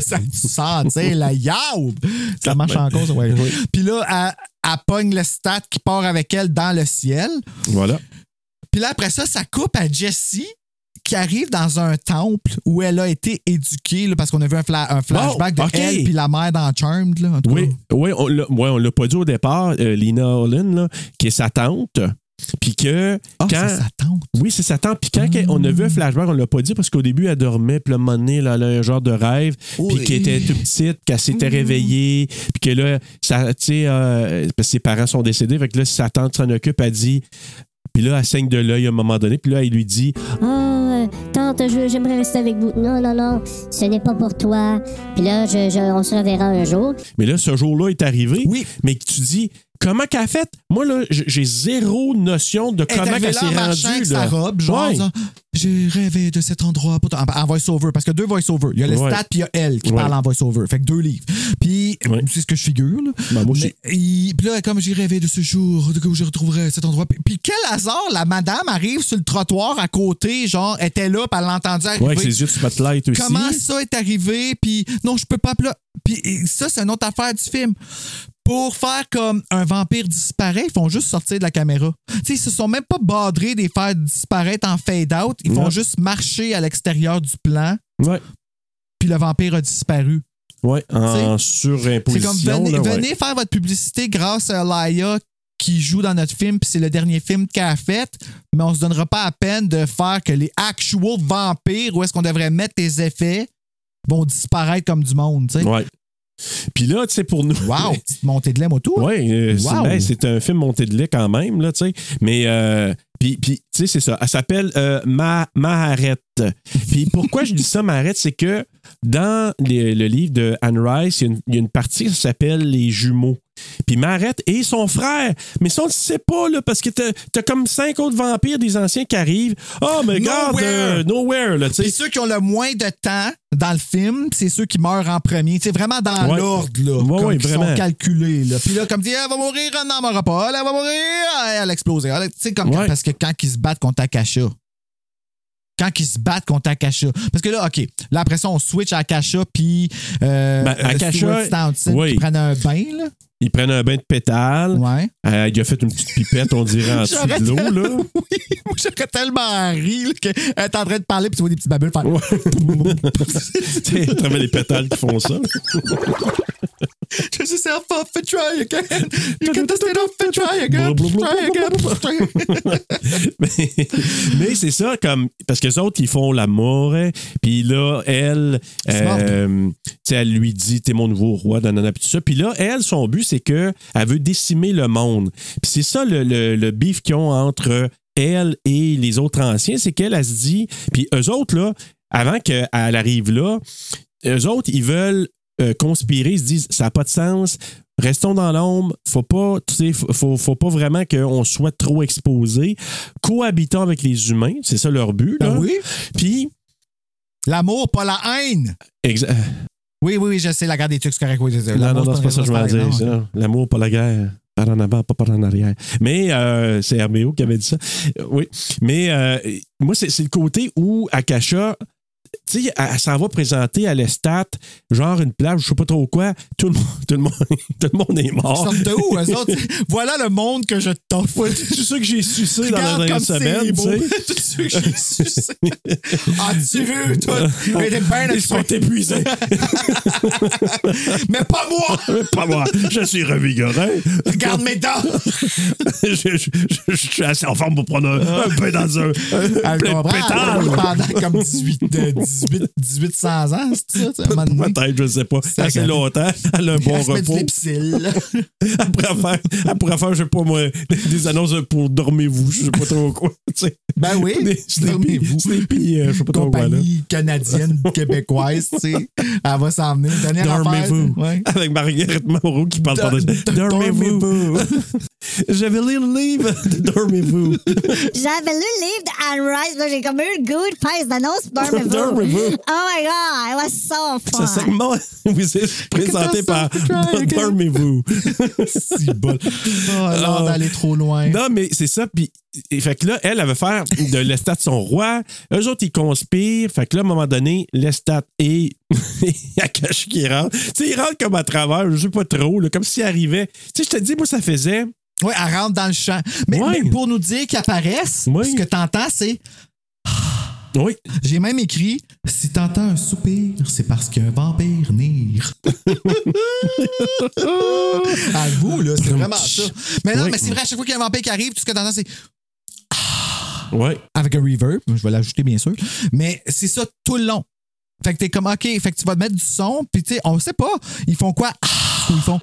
ça sent, tu sais, la yaube. Ça *laughs* marche encore, ça, ouais. Oui. Puis là, elle, elle pogne le stat qui part avec elle dans le ciel. Voilà. Puis là, après ça, ça coupe à Jessie qui arrive dans un temple où elle a été éduquée, là, parce qu'on a vu un, fla- un flashback de elle puis la mère dans Charmed. Là, en tout Oui, cas. oui, on l'a ouais, pas dit au départ, euh, Lina Olin, là, qui est sa tante. Puis que Ah, quand. c'est sa tante. Oui, c'est sa tante. Puis quand on a vu un flashback, on l'a pas dit parce qu'au début, elle dormait, puis le moment donné, là, elle a un genre de rêve, Oui. puis qu'elle était toute petite, qu'elle s'était réveillée, puis que là, ça, tu sais, euh, parce que ses parents sont décédés, fait que là, sa tante s'en occupe, elle dit. Puis là, elle saigne de l'œil à un moment donné, puis là, elle lui dit Oh, tante, je- j'aimerais rester avec vous. Non, non, non, ce n'est pas pour toi. Puis là, je, je- on se reverra un jour. Mais là, ce jour-là est arrivé. Oui. Mais tu dis, comment qu'elle a fait? Moi, là, j'ai zéro notion de Elle comment qu'elle là s'est rendue. avec là. sa robe, genre, Ouais. j'ai rêvé de cet endroit pour en, en voice-over, parce que deux voice-over. Il y a le Ouais. stat puis il y a elle qui Ouais. parle en voice-over. Fait que deux livres. Puis, c'est ce que je figure. Là. Ben, moi aussi. Mais, il- puis là, comme j'ai rêvé de ce jour, de où je retrouverai cet endroit. Puis, puis quel hasard, la madame arrive sur le trottoir à côté, genre, était là, puis elle l'entendait arriver. Ouais, avec ses yeux de spotlight aussi. Comment ça est arrivé? Puis non, je peux pas. Puis ça, c'est une autre affaire du film. Pour faire comme un vampire disparaît, ils font juste sortir de la caméra. Tu sais, ils se sont même pas badrés des faire disparaître en fade-out. Ils font juste marcher à l'extérieur du plan, Ouais. puis le vampire a disparu. Ouais, en C'est surimposition. comme venez, là, ouais. venez faire votre publicité grâce à Laia qui joue dans notre film, puis c'est le dernier film qu'elle a fait, mais on se donnera pas à peine de faire que les actual vampires, où est-ce qu'on devrait mettre les effets, vont disparaître comme du monde. Ouais. Puis là, tu sais, pour nous. Wow, *laughs* petite montée de lait moto. Oui, euh, c'est ben, un film monté de lait quand même, là, tu sais. Mais, euh, puis, tu sais, c'est ça. Elle s'appelle euh, Ma. Puis pourquoi je dis ça, Maharet, c'est que dans les- le livre de Anne Rice, il y a une, il y a une partie qui s'appelle Les jumeaux. Puis Maharet et son frère. Mais ça, on ne sait pas, là, parce que t'as as comme cinq autres vampires des anciens qui arrivent. Oh, mais regarde, Nowhere. euh, nowhere, là, tu Puis sais. ceux qui ont le moins de temps dans le film, c'est ceux qui meurent en premier. C'est vraiment dans Ouais. l'ordre, là. Ouais, comme ouais, vraiment. sont calculés, là. Puis là, comme dit, elle va mourir, elle n'en mourra pas. Elle va mourir, elle a explosé. Elle- Tu sais, comme parce que quand ils se battent contre Akasha. Quand ils se battent contre Akasha. Parce que là, OK, là, après ça, on switch à Akasha, puis euh, Ben, euh, Akasha, Stuart Townsend oui. qui prennent un bain, là. Ils prennent un bain de pétale. Ouais. Euh, il a fait une petite pipette, on dirait, en dessous de l'eau, là. *laughs* Oui, moi, j'aurais tellement ri qu'elle est en train de parler, puis tu vois des petites babulles faire. Tu sais, à travers les pétales qui font ça. *laughs* Just yourself off and try again. You can dust it off and try again. Try again. Try again. mais mais c'est ça, comme. Parce que les autres, ils font l'amour. hein, Puis là, elle, euh, elle lui dit T'es mon nouveau roi, nanana, puis tout ça. Puis là, elle, son but, c'est que elle veut décimer le monde. Puis c'est ça le, le, le beef qu'ils ont entre elle et les autres anciens, c'est qu'elle, elle se dit. Puis eux autres, là, avant qu'elle arrive là, eux autres, ils veulent euh, conspirer, ils se disent ça n'a pas de sens. Restons dans l'ombre, faut pas, tu sais, faut, faut, pas vraiment qu'on soit trop exposé. Cohabitons avec les humains, c'est ça leur but. Là. Ben oui. Puis, L'amour, pas la haine. exa- Oui, oui, oui, je sais, la garde des trucs, c'est correct. Oui, c'est- non, non, non, c'est pas ça que je veux dire. L'amour, pas la guerre. Par en avant, pas par en arrière. Mais euh, c'est RBO qui avait dit ça. Oui. Mais euh, moi, c'est c'est le côté où Akasha, tu sais, elle, elle s'en va présenter à l'Estat, genre une plage, je sais pas trop quoi. Tout le monde, *laughs* tout le monde, tout le monde est Ils mort. sortent de où, eux autres? *laughs* voilà le monde que je t'offre. C'est ça que j'ai sucé dans la dernière semaine. tu sais. *laughs* Tout ce que j'ai sucé. As-tu vu, toi? Mais bien Ils sont épuisés. Mais pas moi! pas moi. Je suis revigoré. Regarde mes dents! je, je- je- je suis assez en forme pour prendre un, un peu dans un, un comprend, pétale. Pendant comme 18, de 18, 1800 ans, c'est ça? Peut-être, je sais pas. Assez regarde. longtemps. Elle a un bon Elle se met du repos. *laughs* Pourrait faire, pourrait faire, je sais pas moi, des annonces pour dormez-vous. Je sais pas trop quoi. tu sais. Ben oui, Des dormez-vous. Sleepy, euh, je sais pas trop quoi. Là. canadienne québécoise, tu sais. Elle va s'en venir. Dormez-vous. Ouais. Avec Marguerite Moreau qui parle do- Dormez-vous. J'avais lu le livre de Dormez-vous. J'avais lu le livre de Anne Rice, là, j'ai comme eu le goût de faire cette annonce pour *laughs* Dormez-vous. *laughs* Oh my god, it was so Ce fun. segment *laughs* vous est présenté par. Dormez-vous. *laughs* Si bol. Oh, l'air Oh. d'aller trop loin. Non, mais c'est ça. Puis, et fait que là, elle, elle veut faire de l'estat son roi. Eux autres, ils conspirent. Fait que là, à un moment donné, l'estat et Akash qui rentre. Tu sais, ils rentrent comme à travers, je sais pas trop, là, comme s'ils arrivaient. Tu sais, je te dis, moi, ça faisait. Oui, elle rentre dans le champ. Mais, Ouais. mais pour nous dire qu'ils apparaissent, ce que t'entends, c'est. Oui. J'ai même écrit Si t'entends un soupir, c'est parce qu'un vampire nire. *laughs* à vous, là, c'est vraiment ça. Mais non, Oui. mais c'est vrai, à chaque fois qu'il y a un vampire qui arrive, tout ce que t'entends, c'est Ouais. avec un reverb. Je vais l'ajouter, bien sûr. Mais c'est ça tout le long. Fait que t'es comme, OK, fait que tu vas te mettre du son, puis tu sais, on sait pas. Ils font quoi? Ou ils font.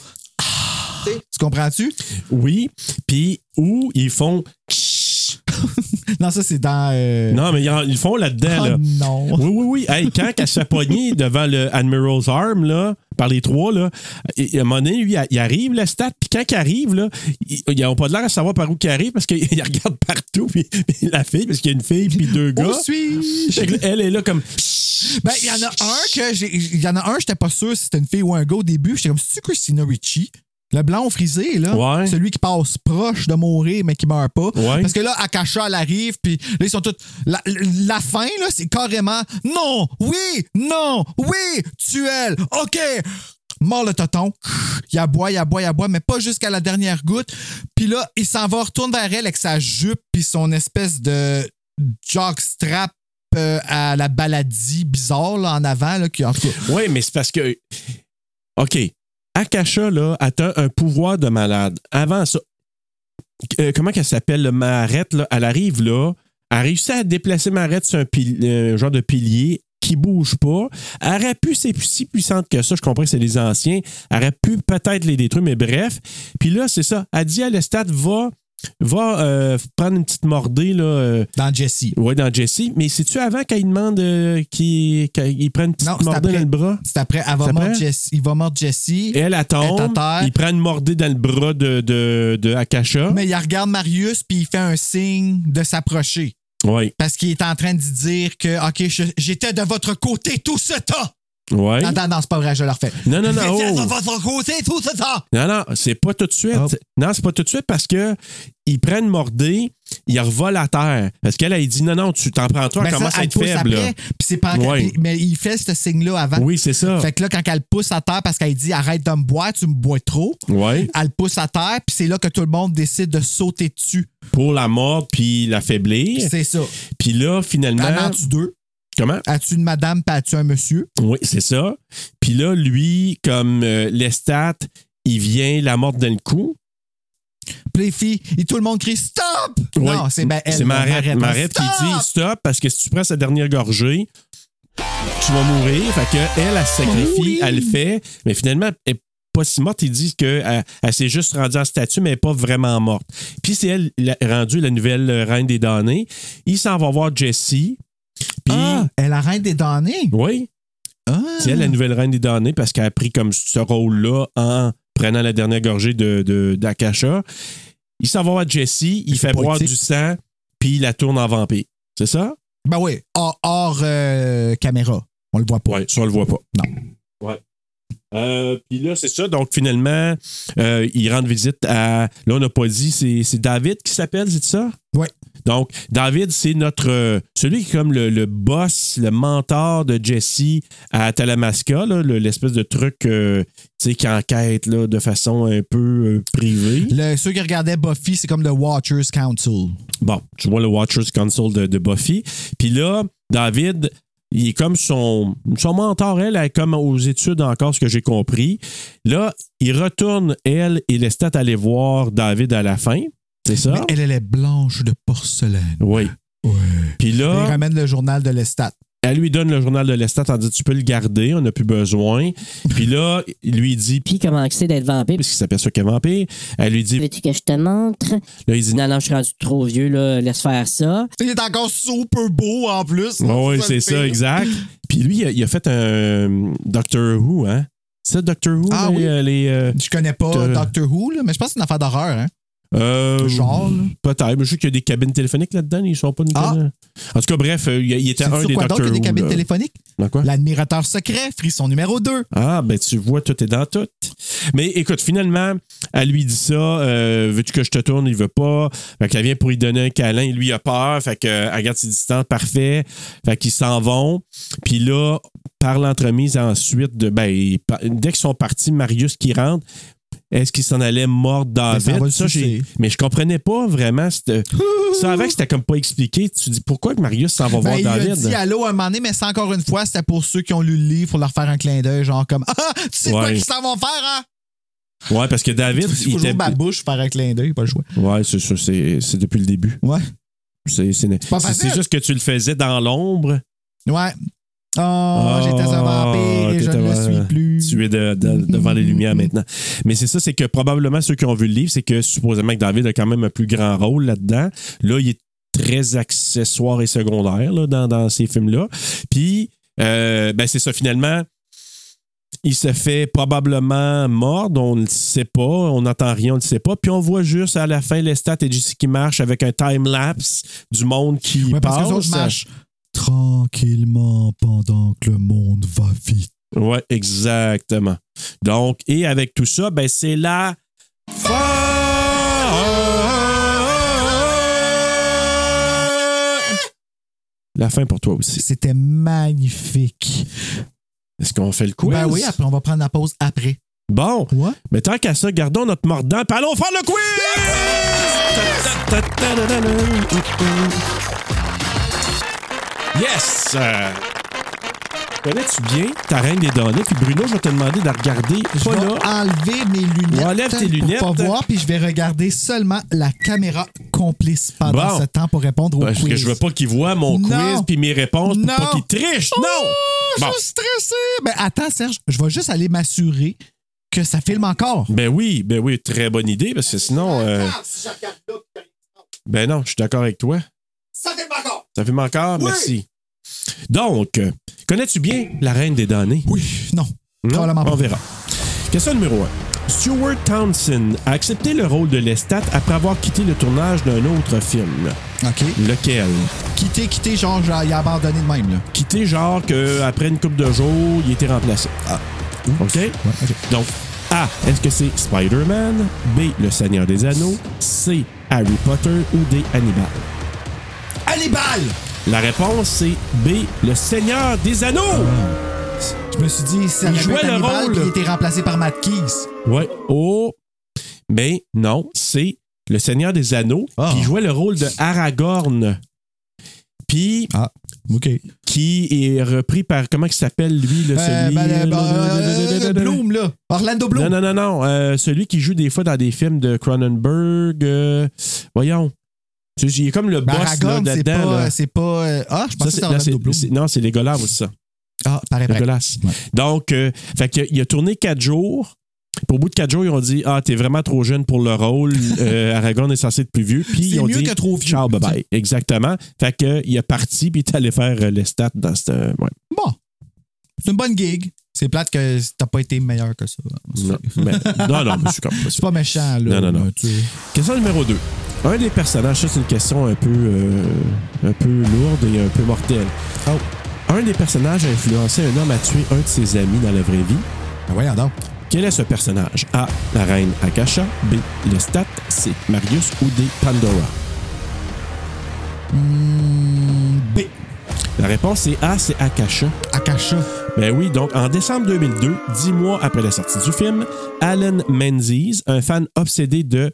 Tu sais, tu comprends-tu? Oui. Puis, où ils font. *laughs* *laughs* Non, ça, c'est dans. euh, Non, mais ils, font là-dedans, Oh là. non. Oui, oui, oui. Hey, quand elle se *laughs* devant le Admiral's Arm, là, par les trois, là, et- à un moment donné, lui, il arrive, le stat, puis quand il arrive, là, ils n'ont pas l'air à savoir par où il arrive parce qu'il *laughs* regarde partout, puis, la fille, parce qu'il y a une fille, puis deux gars. Où là, elle est là comme. Ben, il y en a un que j'ai. Il y en a un, j'étais pas sûr si c'était une fille ou un gars au début. J'étais comme, c'est Christina Ricci? Le blond frisé, là. Ouais. Celui qui passe proche de mourir, mais qui meurt pas. Ouais. Parce que là, Akasha, elle arrive, puis là, ils sont tous. La, la fin, là, c'est carrément non, oui, non, oui, tue elle, OK. Mort le toton. Il aboie, il aboie, il aboie, mais pas jusqu'à la dernière goutte. Puis là, il s'en va, retourne vers elle avec sa jupe, puis son espèce de jockstrap euh, à la baladie bizarre là, en avant. Là, qui, en tout cas, Oui, mais c'est parce que. OK. Akasha, là, atteint un pouvoir de malade. Avant ça, euh, comment qu'elle s'appelle, le Marette, là, elle arrive là, elle a réussi à déplacer Marette sur un, genre de pilier qui bouge pas. Elle aurait pu, c'est si puissante que ça, je comprends que c'est les anciens, elle aurait pu peut-être les détruire, mais bref. Puis là, c'est ça, elle dit à Lestat, va, va euh, prendre une petite mordée, là, euh, Dans Jesse. ouais, dans Jesse. Mais c'est-tu avant qu'elle demande euh, qu'il qu'il prenne une petite Non, mordée après. dans le bras? C'est après, elle va C'est mordre après? Jesse. Il va mordre Jesse. Elle, elle Elle tombe, terre. il prend une mordée dans le bras de, de, de Akasha. Mais il regarde Marius puis il fait un signe de s'approcher. Oui, Parce qu'il est en train de dire que, OK, j'étais de votre côté tout ce temps. Oui. Non, non, non, c'est pas vrai, je le refais. Non, non, *laughs* non, oh. Non, non, c'est pas tout de suite. Hop. Non, c'est pas tout de suite parce que il prend une mordée, il revole à terre. Parce qu'elle, elle dit non, non, tu t'en prends toi, Ben elle ça, commence à elle faible. puis c'est pas Ouais. Mais il fait ce signe-là avant. Oui, c'est ça. Fait que là, quand elle pousse à terre parce qu'elle dit arrête de me boire, tu me bois trop, Oui. elle pousse à terre, puis c'est là que tout le monde décide de sauter dessus. Pour la mort puis l'affaiblir. C'est ça. Puis là, finalement. Elle en tue deux. Comment? As-tu une madame, puis as-tu un monsieur? Oui, c'est ça. Puis là, lui, comme euh, Lestat, il vient la mordre dans le cou. Puis les filles, et tout le monde crie Stop! Oui. Non, c'est ben, elle. C'est Marette, qui dit stop parce que si tu prends sa dernière gorgée, tu vas mourir. Fait que elle, elle se sacrifie, Oui. elle le fait, mais finalement, elle n'est pas si morte. Il dit qu'elle elle, s'est juste rendue en statue, mais elle n'est pas vraiment morte. Puis c'est elle la- rendue la nouvelle euh, reine des damnés. Il s'en va voir Jessie. Puis, Ah, elle a reine des damnés. oui, Ah. c'est elle la nouvelle reine des damnés parce qu'elle a pris comme ce rôle-là en prenant la dernière gorgée de, d'Akasha. Il s'en va voir Jessie, il fait boire du sang, puis il la tourne en vampire. C'est ça? Ben oui, hors, hors, euh, caméra. On le voit pas. Oui, ça, on le voit pas. Non. Ouais. Euh, puis là, c'est ça. Donc, finalement, euh, il rend visite à. Là, on n'a pas dit, c'est, c'est David qui s'appelle, c'est ça? Oui. Donc, David, c'est notre. euh, celui qui est comme le, le boss, le mentor de Jesse à Talamasca, l'espèce de truc euh, tu sais, qui enquête là, de façon un peu euh, privée. Le- ceux qui regardaient Buffy, c'est comme le Watchers Council. Bon, tu vois le Watchers Council de, de Buffy. Puis là, David, il est comme son, son mentor, elle, elle est comme aux études encore, ce que j'ai compris. Là, il retourne, elle et Lestat, aller voir David à la fin. C'est ça? Mais elle, elle est blanche de porcelaine. Oui. Ouais. Puis Il là, ramène le journal de l'Estat. elle lui donne le journal de Lestat en disant Tu peux le garder, on n'a plus besoin. Puis là, il lui dit, Puis comment c'est d'être vampire? parce qu'il s'aperçoit qu'elle est vampire, elle lui dit Veux-tu que je te montre? Là, il dit Non, non, je suis rendu trop vieux, là. Laisse faire ça. Il est encore super beau en plus. Oui, c'est ça, exact. Puis lui, il a, il a fait un Doctor Who, hein? C'est ça, Doctor Who? Ah les, oui. euh, les, euh, Je connais pas Euh, Doctor Who, là, mais je pense que c'est une affaire d'horreur. Hein? Euh, Genre. Peut-être. Mais je sais qu'il y a des cabines téléphoniques là-dedans. Ils sont pas une Ah. En tout cas, bref, euh, il, il était un des quoi Doctor que des Who. cabines là. téléphoniques? Dans quoi? L'admirateur secret, frisson numéro 2. Ah, ben tu vois, tout est dans tout. Mais écoute, finalement, elle lui dit ça. euh, Veux-tu que je te tourne? Il veut pas. Fait qu'elle vient pour lui donner un câlin. Lui, il a peur. Fait qu'elle regarde ses distances. Parfait. Fait qu'ils s'en vont. Puis là, par l'entremise ensuite de. Ben, dès qu'ils sont partis, Marius qui rentre. Est-ce qu'il s'en allait mordre David? va le Ça, j'ai- mais je comprenais pas vraiment. cette- Ça avec, c'était comme pas expliqué. Tu dis pourquoi que Marius s'en va Ben, voir il a David? dit allô un moment donné, mais c'est encore une fois, c'était pour ceux qui ont lu le livre, pour leur faire un clin d'œil, genre comme *laughs* Ah, tu sais quoi Ouais. qu'ils s'en vont faire, hein? Ouais, parce que David, *laughs* il était. ma bouche faire un clin d'œil, pas le choix. Ouais, c'est ça. C'est c'est depuis le début. Ouais. C'est c'est- pas c'est juste que tu le faisais dans l'ombre. Ouais. Oh, Ah, j'étais un vampire et je ne le suis plus. Tu es de- de- devant les lumières maintenant. Mais c'est ça, c'est que probablement ceux qui ont vu le livre, c'est que supposément que David a quand même un plus grand rôle là-dedans. Là, il est très accessoire et secondaire là, dans, dans ces films-là. Puis, euh, ben c'est ça, finalement. Il se fait probablement mordre, on ne le sait pas, on n'entend rien, on ne le sait pas. Puis on voit juste à la fin Lestat et Jesse qui marchent avec un time-lapse du monde qui Ouais, parce que les passe. autres marchent tranquillement pendant que le monde va vite. Ouais, exactement. Donc, et avec tout ça, ben c'est la fin. La fin pour toi aussi. C'était magnifique. Est-ce qu'on fait le quiz? Ben oui, après, on va prendre la pause après. Bon, Ouais. mais tant qu'à ça, gardons notre mordant, puis allons faire le quiz! Yes! Euh, Connais-tu bien ta reine des données? Puis Bruno, je vais te demander de regarder. Je Pas vais là. enlever mes lunettes. Enlève tes lunettes. Pour pas voir, puis je vais regarder seulement la caméra complice pendant Bon. ce temps pour répondre au Parce quiz. que je veux pas qu'il voit mon Non. quiz puis mes réponses pour Non. pas qu'il triche. Oh, Non! Je Bon. suis stressé. Ben attends, Serge, je vais juste aller m'assurer que ça filme encore. Ben oui, ben oui, très bonne idée, parce que sinon. euh, ben non, je suis d'accord avec toi. Ça. Ça fait encore? Merci. Donc, euh, connais-tu bien la reine des données? Oui, non. Non? Probablement pas. On verra. Question numéro 1. Stuart Townsend a accepté le rôle de Lestat après avoir quitté le tournage d'un autre film. OK. Lequel? Quitter, quitter, genre, il a abandonné de même, là. Quitté genre qu'après une couple de jours, il était remplacé. Ah. OK? OK. Donc, A. Est-ce que c'est Spider-Man? B. Le Seigneur des Anneaux? C. Harry Potter ou D. Hannibal? Hannibal! La réponse, c'est B. Le Seigneur des Anneaux! Je me suis dit, ça Il jouait le Hannibal, rôle. puis il était remplacé par Matt Keys. Ouais. Oh. Mais non, c'est le Seigneur des Anneaux Ah. qui jouait le rôle de Aragorn. Puis Ah, OK. qui est repris par comment il s'appelle lui le celui ben, euh, ben, Bloom, là. Orlando Bloom. Non non non non, euh, celui qui joue des fois dans des films de Cronenberg. euh, voyons. Il est comme le Ben, boss là, c'est dedans. pas, là. c'est pas. euh, Ah, je Ça, pensais que c'est- c'était non, c'est- Bloom. c'est- non, c'est les Golas aussi, ça. Ah, pareil. Legolas. Ouais. Donc, euh, fait que, il a tourné quatre jours. Puis au bout de quatre jours, ils ont dit Ah, t'es vraiment trop jeune pour le rôle. *laughs* Euh, Aragorn est censé être plus vieux. Puis C'est ils ont mieux dit que trop vieux. Ciao, bye bye. Exactement. Fait que, il est parti, puis il est allé faire euh, les stats dans cette. Ouais. Bon. C'est une bonne gig. C'est plate que t'as pas été meilleur que ça. Non, mais, non, non, mais je suis comme *laughs* C'est pas méchant, là. Non, non, non. Tu- Question numéro 2. Un des personnages, ça, c'est une question un peu, euh, un peu lourde et un peu mortelle. Oh. Un des personnages a influencé un homme à tuer un de ses amis dans la vraie vie. Ben voyons donc. Quel est ce personnage? A. La reine Akasha. B. Lestat. C. Marius ou D. Pandora? Hmm, B. La réponse est A. C'est Akasha. Akasha. Ben oui, donc en décembre 2002, dix mois après la sortie du film, Alan Menzies, un fan obsédé de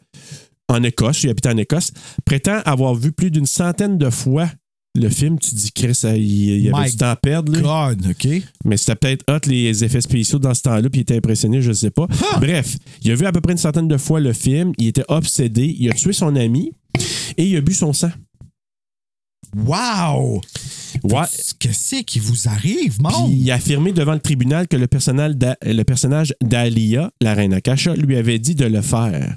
en Écosse, il habite en Écosse, prétend avoir vu plus d'une centaine de fois le film. Tu dis, Chris, il, il y avait My du temps à perdre. là. God, OK. Mais c'était peut-être hot les effets spéciaux dans ce temps-là, puis il était impressionné, je ne sais pas. Bref, il a vu à peu près une centaine de fois le film, il était obsédé, il a tué son ami et il a bu son sang. Wow! Ouais. Qu'est-ce qui vous arrive, mon? il a affirmé devant le tribunal que le, le personnage d'Alia, la reine Akasha, lui avait dit de le faire.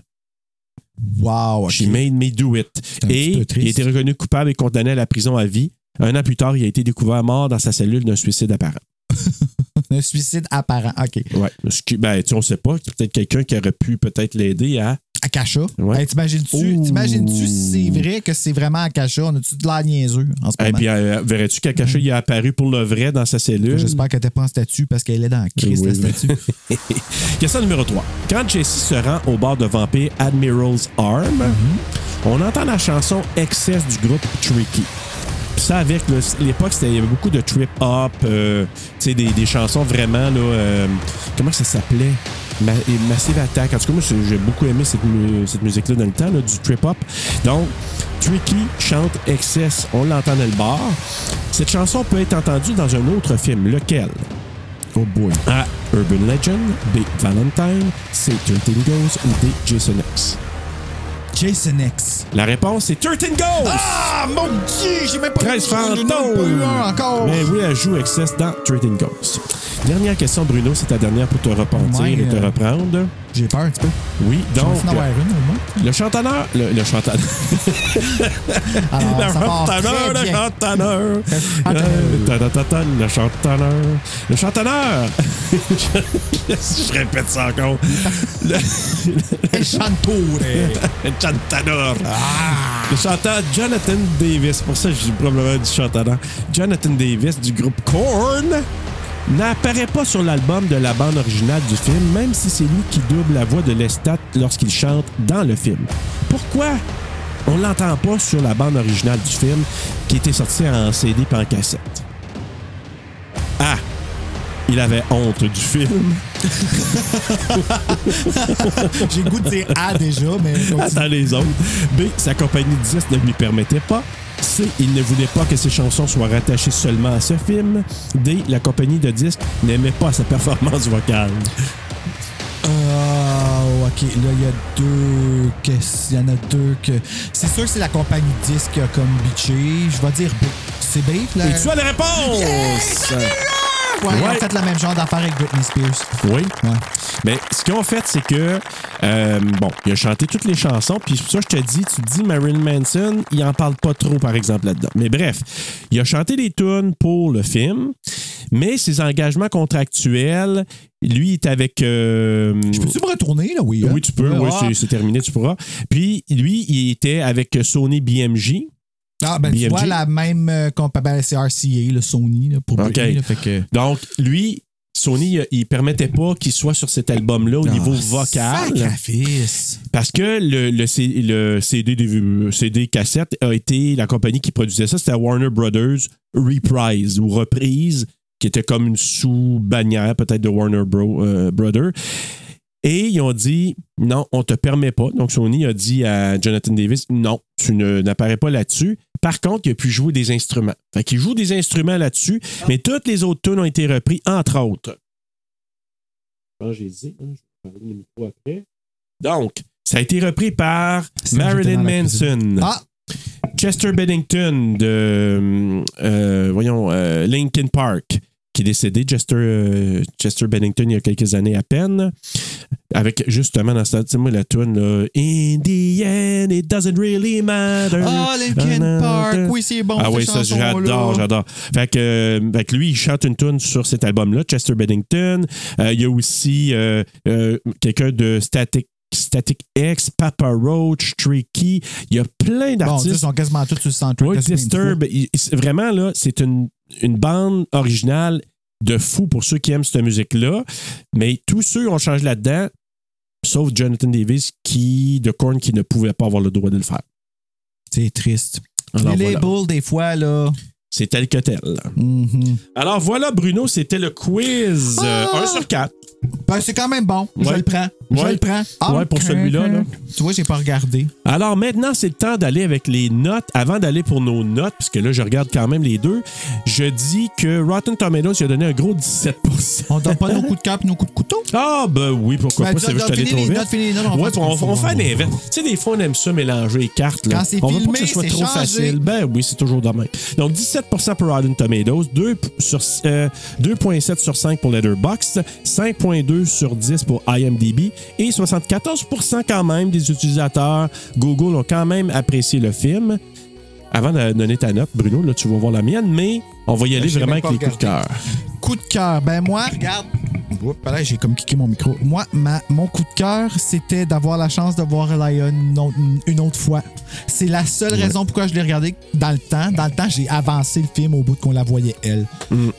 Wow. She made me do it. Et il a été reconnu coupable et condamné à la prison à vie. Un an plus tard, il a été découvert mort dans sa cellule d'un suicide apparent. *laughs* Un suicide apparent. OK. Qui- Ben, tu sais, on sait pas. C'est peut-être quelqu'un qui aurait pu peut-être l'aider à. Akasha. Ouais. Hey, t'imagines-tu, t'imagines-tu si c'est vrai que c'est vraiment Akasha? On a-tu de l'air niaiseux en ce Et moment? puis, euh, verrais-tu qu'Akasha il a apparu pour le vrai dans sa cellule? J'espère qu'elle n'était pas en statue parce qu'elle est dans la crise, Oui, la oui. statue. *laughs* Question numéro 3. Quand Jesse se rend au bar de vampire Admiral's Arm, on entend la chanson Excess du groupe Tricky. Puis ça, avec l'époque, il y avait beaucoup de trip-hop, euh, tu sais, des, des chansons vraiment, là, euh, comment ça s'appelait? Ma- et Massive Attack. En tout cas, moi, j'ai beaucoup aimé cette, mu- cette musique-là dans le temps, là, du trip-hop. Donc, Tricky chante Excess. On l'entend dans le bar. Cette chanson peut être entendue dans un autre film. Lequel? Oh boy. A. Urban Legend. B. Valentine. C. 13 Ghosts. Ou D. Jason X. Jason X. La réponse, c'est 13 Ghosts! Ah, mon Dieu! J'ai même pas 13 j'en ai même pas eu fantômes! encore. Mais oui, elle joue Excess dans 13 Ghosts. Dernière question, Bruno, c'est ta dernière pour te repentir et te euh, reprendre. J'ai peur un petit peu. Oui, donc, vais en avoir une, au moins. le chantonneur... Le, le chantonneur... *laughs* Alors, le Ah, ça chantonneur, le chantonneur... Le chantonneur... Le chantonneur... *laughs* Je répète ça encore. Le- *laughs* El Chantore. Le chanteur. Le chanteur Jonathan Davis, pour ça je dis probablement du chanteur. Jonathan Davis du groupe Korn n'apparaît pas sur l'album de la bande originale du film, même si c'est lui qui double la voix de Lestat lorsqu'il chante dans le film. Pourquoi on l'entend pas sur la bande originale du film qui était sortie en CD et en cassette? A. Il avait honte du film. *laughs* J'ai le goût de dire A déjà, mais. Attends les autres. B. Sa compagnie de disques ne lui permettait pas. C. Il ne voulait pas que ses chansons soient rattachées seulement à ce film. D. La compagnie de disques n'aimait pas sa performance vocale. Oh, ok. Là, il y a deux. Il y en a deux que. C'est sûr que c'est la compagnie disque qui a comme bitché. Je vais dire B. C'est B, là. Et tu as la réponse! Ouais, Ils ont Ouais. fait le même genre d'affaire avec Britney Spears. Oui. Ouais. Mais ce qu'ils ont fait, c'est que, euh, bon, il a chanté toutes les chansons, puis ça, je te dis, tu te dis Marilyn Manson, il en parle pas trop, par exemple, là-dedans. Mais bref, il a chanté des tunes pour le film, mais ses engagements contractuels, lui, il est avec. euh, Je peux-tu me retourner, là? Oui. hein? oui, tu peux, oui, Ah. c'est- c'est terminé, tu pourras. Puis, lui, il était avec Sony BMG. Ah, ben, tu vois la même euh, compa- ben, c'est RCA, le Sony, là, pour OK. Britney, là, fait que. Donc, lui, Sony, il- permettait pas qu'il soit sur cet album-là au niveau Ah, vocal. sacrifice. Parce que le, le, C- le CD, des- CD cassette a été la compagnie qui produisait ça, c'était Warner Brothers Reprise ou Reprise, qui était comme une sous-bannière peut-être de Warner Bro, euh, Brothers. Et ils ont dit non, on te permet pas. Donc Sony a dit à Jonathan Davis non, tu ne- n'apparais pas là-dessus. Par contre, il a pu jouer des instruments. Fait qu'il joue des instruments là-dessus, mais toutes les autres tunes ont été repris, entre autres. Ah, j'ai dit, hein, je vais parler le micro après. Donc, ça a été repris par Marilyn. Manson, Ah! Chester Bennington de euh, voyons euh, Linkin Park qui est décédé Chester euh, Chester Bennington il y a quelques années à peine avec justement dans cette tu sais, moi la tune là In the end it doesn't really matter Ah, Linkin Park. Oui, c'est bon. ah oui, ça, j'adore, j'adore. Fait que, euh, fait que lui, il chante une tune sur cet album-là, Chester Bennington. Euh, il y a aussi euh, euh, quelqu'un de Static, Static X, Papa Roach, Tricky. Il y a plein Bon, ils d'artistes. sont quasiment tous sur le soundtrack. Oui, Disturb. il- vraiment, là, c'est une, une bande originale de fou pour ceux qui aiment cette musique-là. Mais tous ceux ont changé là-dedans, sauf Jonathan Davis, qui, de Korn, qui ne pouvait pas avoir le droit de le faire. C'est triste. Alors, les voilà. labels, des fois, là. C'est tel que tel. mhm. Alors voilà, Bruno, c'était le quiz euh, Ah! 1 sur 4. Ben, c'est quand même bon. Je le prends. Je Ouais. le prends. Ouais, pour celui-là, là. Tu vois, j'ai pas regardé. Alors maintenant, c'est le temps d'aller avec les notes. Avant d'aller pour nos notes, parce que là, je regarde quand même les deux, je dis que Rotten Tomatoes il a donné un gros 17% On donne pas nos coups de cap nos coups de couteau. Ah, ben oui, pourquoi Ben, pas, c'est allé fini trop vite. on fait va- l'inverse. Tu sais, des fois, on aime ça mélanger les cartes. Là. Quand c'est on veut pas filmé, que ce soit trop changé. facile. Ben oui, c'est toujours de même. Donc, 17% pour Rotten Tomatoes, 2 sur, euh, 2,7 sur 5 pour Letterboxd, 5,2 sur 10 pour IMDb et 74% quand même des utilisateurs Google ont quand même apprécié le film. Avant de donner ta note, Bruno, là, tu vas voir la mienne, mais on va y aller Ben, j'ai vraiment avec les coups de cœur. Coup de cœur. Ben moi, regarde. Oups, là, j'ai comme kické mon micro. Moi, ma, mon coup de cœur, c'était d'avoir la chance de voir Lion une autre, fois. C'est la seule raison pourquoi je l'ai regardé dans le temps. Dans le temps, j'ai avancé le film au bout de qu'on la voyait elle.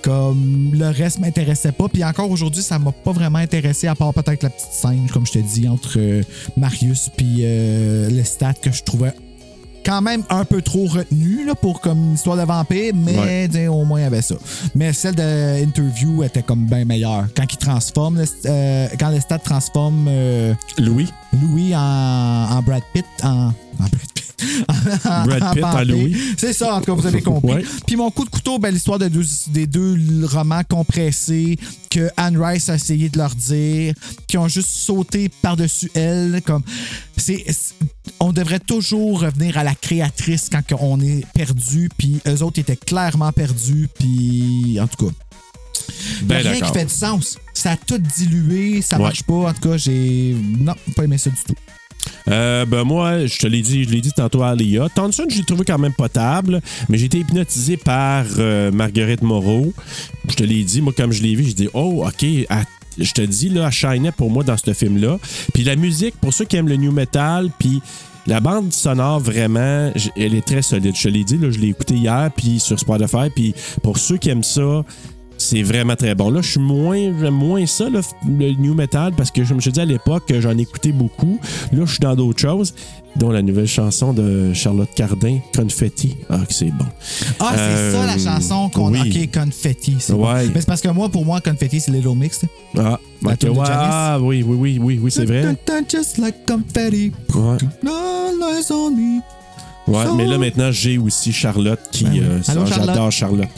Comme le reste m'intéressait pas. Puis encore aujourd'hui, ça m'a pas vraiment intéressé, à part peut-être la petite scène, comme je te dis, entre euh, Marius puis euh, Lestat que je trouvais quand même un peu trop retenu là, pour comme histoire de vampire, mais Ouais. au moins il y avait ça. Mais celle de Interview était comme bien meilleure. Quand il transforme, le- euh, quand Lestat transforme euh, Louis. Louis en, en Brad Pitt, en, en Brad Pitt. *laughs* Brad Pitt en vampire. Louis. C'est ça, en tout cas, vous avez compris. Ouais. Puis mon coup de couteau, ben, l'histoire de deux- des deux romans compressés que Anne Rice a essayé de leur dire, qui ont juste sauté par-dessus elle. Comme, c'est, on devrait toujours revenir à la créatrice quand on est perdu, puis eux autres étaient clairement perdus, puis en tout cas. Ben a rien qui fait du sens. Ça a tout dilué, ça Ouais. marche pas. En tout cas, j'ai. Non, pas aimé ça du tout. Euh, ben moi, je te l'ai dit, je l'ai dit tantôt à Alia. Thompson, j'ai trouvé quand même potable, mais j'ai été hypnotisé par euh, Marguerite Moreau. Je te l'ai dit, moi, comme je l'ai vu, j'ai dit, oh, OK, je te dis, là, shinait pour moi dans ce film-là. Puis la musique, pour ceux qui aiment le new metal, puis la bande sonore, vraiment, elle est très solide. Je te l'ai dit, là, je l'ai écouté hier, puis sur Spotify, puis pour ceux qui aiment ça, c'est vraiment très bon. Là, je suis moins, moins ça, le, le new metal, parce que je me suis dit à l'époque, j'en écoutais beaucoup. Là, je suis dans d'autres choses, dont la nouvelle chanson de Charlotte Cardin, Confetti. Ah, que c'est bon. Ah, c'est Euh, ça la chanson qu'on a. oui. Ok, Confetti. C'est Ouais. bon. Mais c'est parce que moi, pour moi, Confetti, c'est Little Mix. Ah, La ok, tune de ouais, ah, oui, oui, oui, oui, oui, c'est vrai. Just like confetti. Ouais. Ouais, mais là maintenant j'ai aussi Charlotte qui Ben oui. euh, ça, Allô, Charlotte? j'adore Charlotte.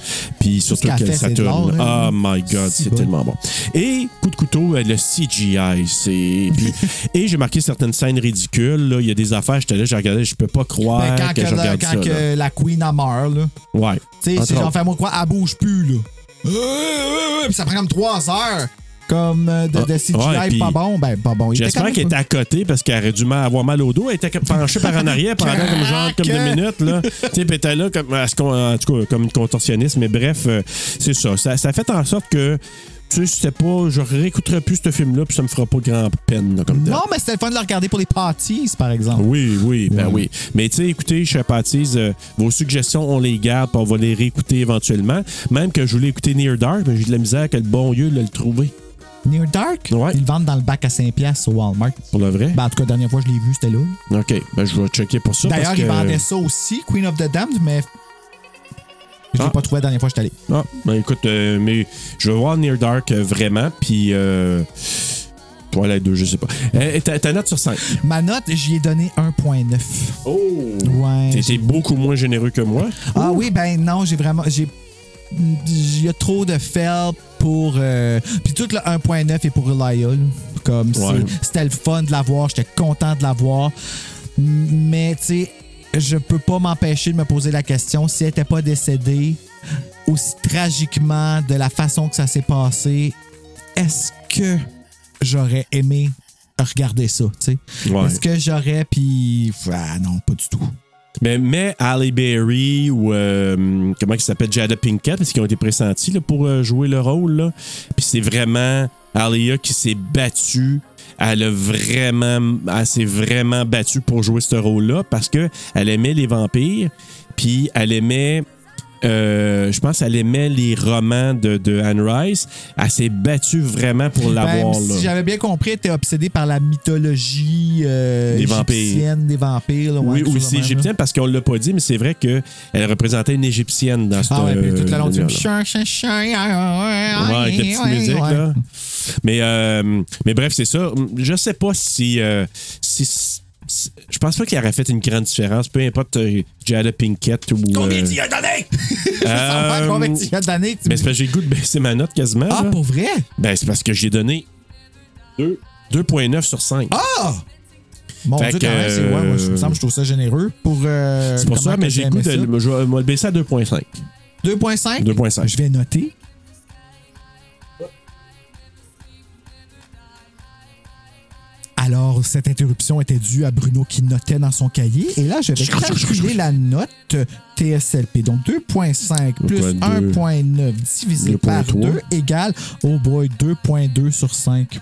Puis surtout qu'elle ça l'art, tourne. hein? Oh my god, Si c'est bon. tellement bon. Et coup de couteau euh, le CGI, c'est puis- *laughs* et j'ai marqué certaines scènes ridicules là, il y a des affaires, j'étais là, j'ai regardé, je peux pas croire Ben, quand que, que je la, regarde quand ça. que là. la Queen a meurt, là. Ouais. Tu sais, c'est genre, fais-moi quoi, elle bouge plus, là. Euh, Puis ça prend comme trois heures. Comme euh, de, de Ah, CGI ouais, puis pas bon. Ben, pas bon. J'espère qu'elle était à côté parce qu'elle aurait dû mal- avoir mal au dos. Elle était penchée par en arrière pendant comme genre comme deux minutes. Là. Tu sais, là comme, en tout cas, comme une contorsionniste. Mais bref, euh, c'est ça. ça. Ça fait en sorte que tu sais, pas. Je réécouterai plus ce film-là, puis ça me fera pas grand peine. là, comme. Non, mais c'était le fun de le regarder pour les parties, par exemple. Oui, oui, ben oui. Mais tu sais, écoutez, chers Patties, euh, vos suggestions, on les garde, puis on va les réécouter éventuellement. Même que je voulais écouter Near Dark, mais j'ai de la misère que le bon lieu de le trouver. Near Dark, Ouais. ils le vendent dans le bac à 5$ au Walmart. Pour le vrai? Ben, en tout cas, la dernière fois que je l'ai vu, c'était là. OK, ben je vais checker pour ça. D'ailleurs, ils que- vendaient ça aussi, Queen of the Damned, mais je l'ai Ah. pas trouvé la dernière fois que j'étais allé. Ah, ben écoute, euh, mais je vais voir Near Dark euh, vraiment, puis euh, Twilight 2, je sais pas. Euh, ta, ta note sur 5. Ma note, j'y ai donné 1.9. Oh! Ouais. T'étais beaucoup moins généreux que moi. Ah oui, ben non, j'ai vraiment. J'ai. Il y a trop de fel pour. euh, Puis tout le 1.9 est pour Elia. Comme Ouais. c'était le fun de la voir, j'étais content de la voir. M- Mais tu sais, je peux pas m'empêcher de me poser la question si elle était pas décédée aussi tragiquement de la façon que ça s'est passé, est-ce que j'aurais aimé regarder ça, tu sais? Ouais. Est-ce que j'aurais, puis... Ah non, pas du tout. Mais, mais Halle Berry ou euh, comment il s'appelle? Jada Pinkett, parce qu'ils ont été pressentis là, pour euh, jouer le rôle. Là? Puis c'est vraiment Alia qui s'est battue. Elle a vraiment, elle s'est vraiment battue pour jouer ce rôle-là parce que elle aimait les vampires, puis elle aimait. Euh, je pense qu'elle aimait les romans de, de Anne Rice. Elle s'est battue vraiment pour l'avoir. Ben, là. si j'avais bien compris, elle était obsédée par la mythologie euh, Des vampires. égyptienne des vampires. là, ouais, Oui, même, égyptienne parce qu'on l'a pas dit, mais c'est vrai qu'elle représentait une égyptienne dans ce. Ah ouais, puis tout le long du là. chien, chien, chien, Ouais, avec la petite musique, là. Mais, euh, mais bref, c'est ça. Je sais pas euh, si- si- je pense pas qu'il aurait fait une grande différence, peu importe euh, Jada Pinkett ou. Combien euh, t'y as donné? *laughs* Je euh, sens pas combien t'y as donné. tu ben, c'est parce que j'ai le goût de baisser ma note quasiment. Ah, là. pour vrai? Ben, c'est parce que j'ai donné deux- 2,9 sur 5. Ah! Mon Fait Dieu, quand même, c'est ouais, moi, je me euh, semble que je trouve ça généreux pour. euh, c'est pour ça, mais j'ai le goût de. Je vais le baisser à 2,5. 2.5? 2,5. Je vais noter. Alors, cette interruption était due à Bruno qui notait dans son cahier. Et là, je vais calculer la note TSLP. Donc, 2.5 plus 2.2 1.9 divisé par 2.3. 2 égale, oh boy, 2.2 sur 5.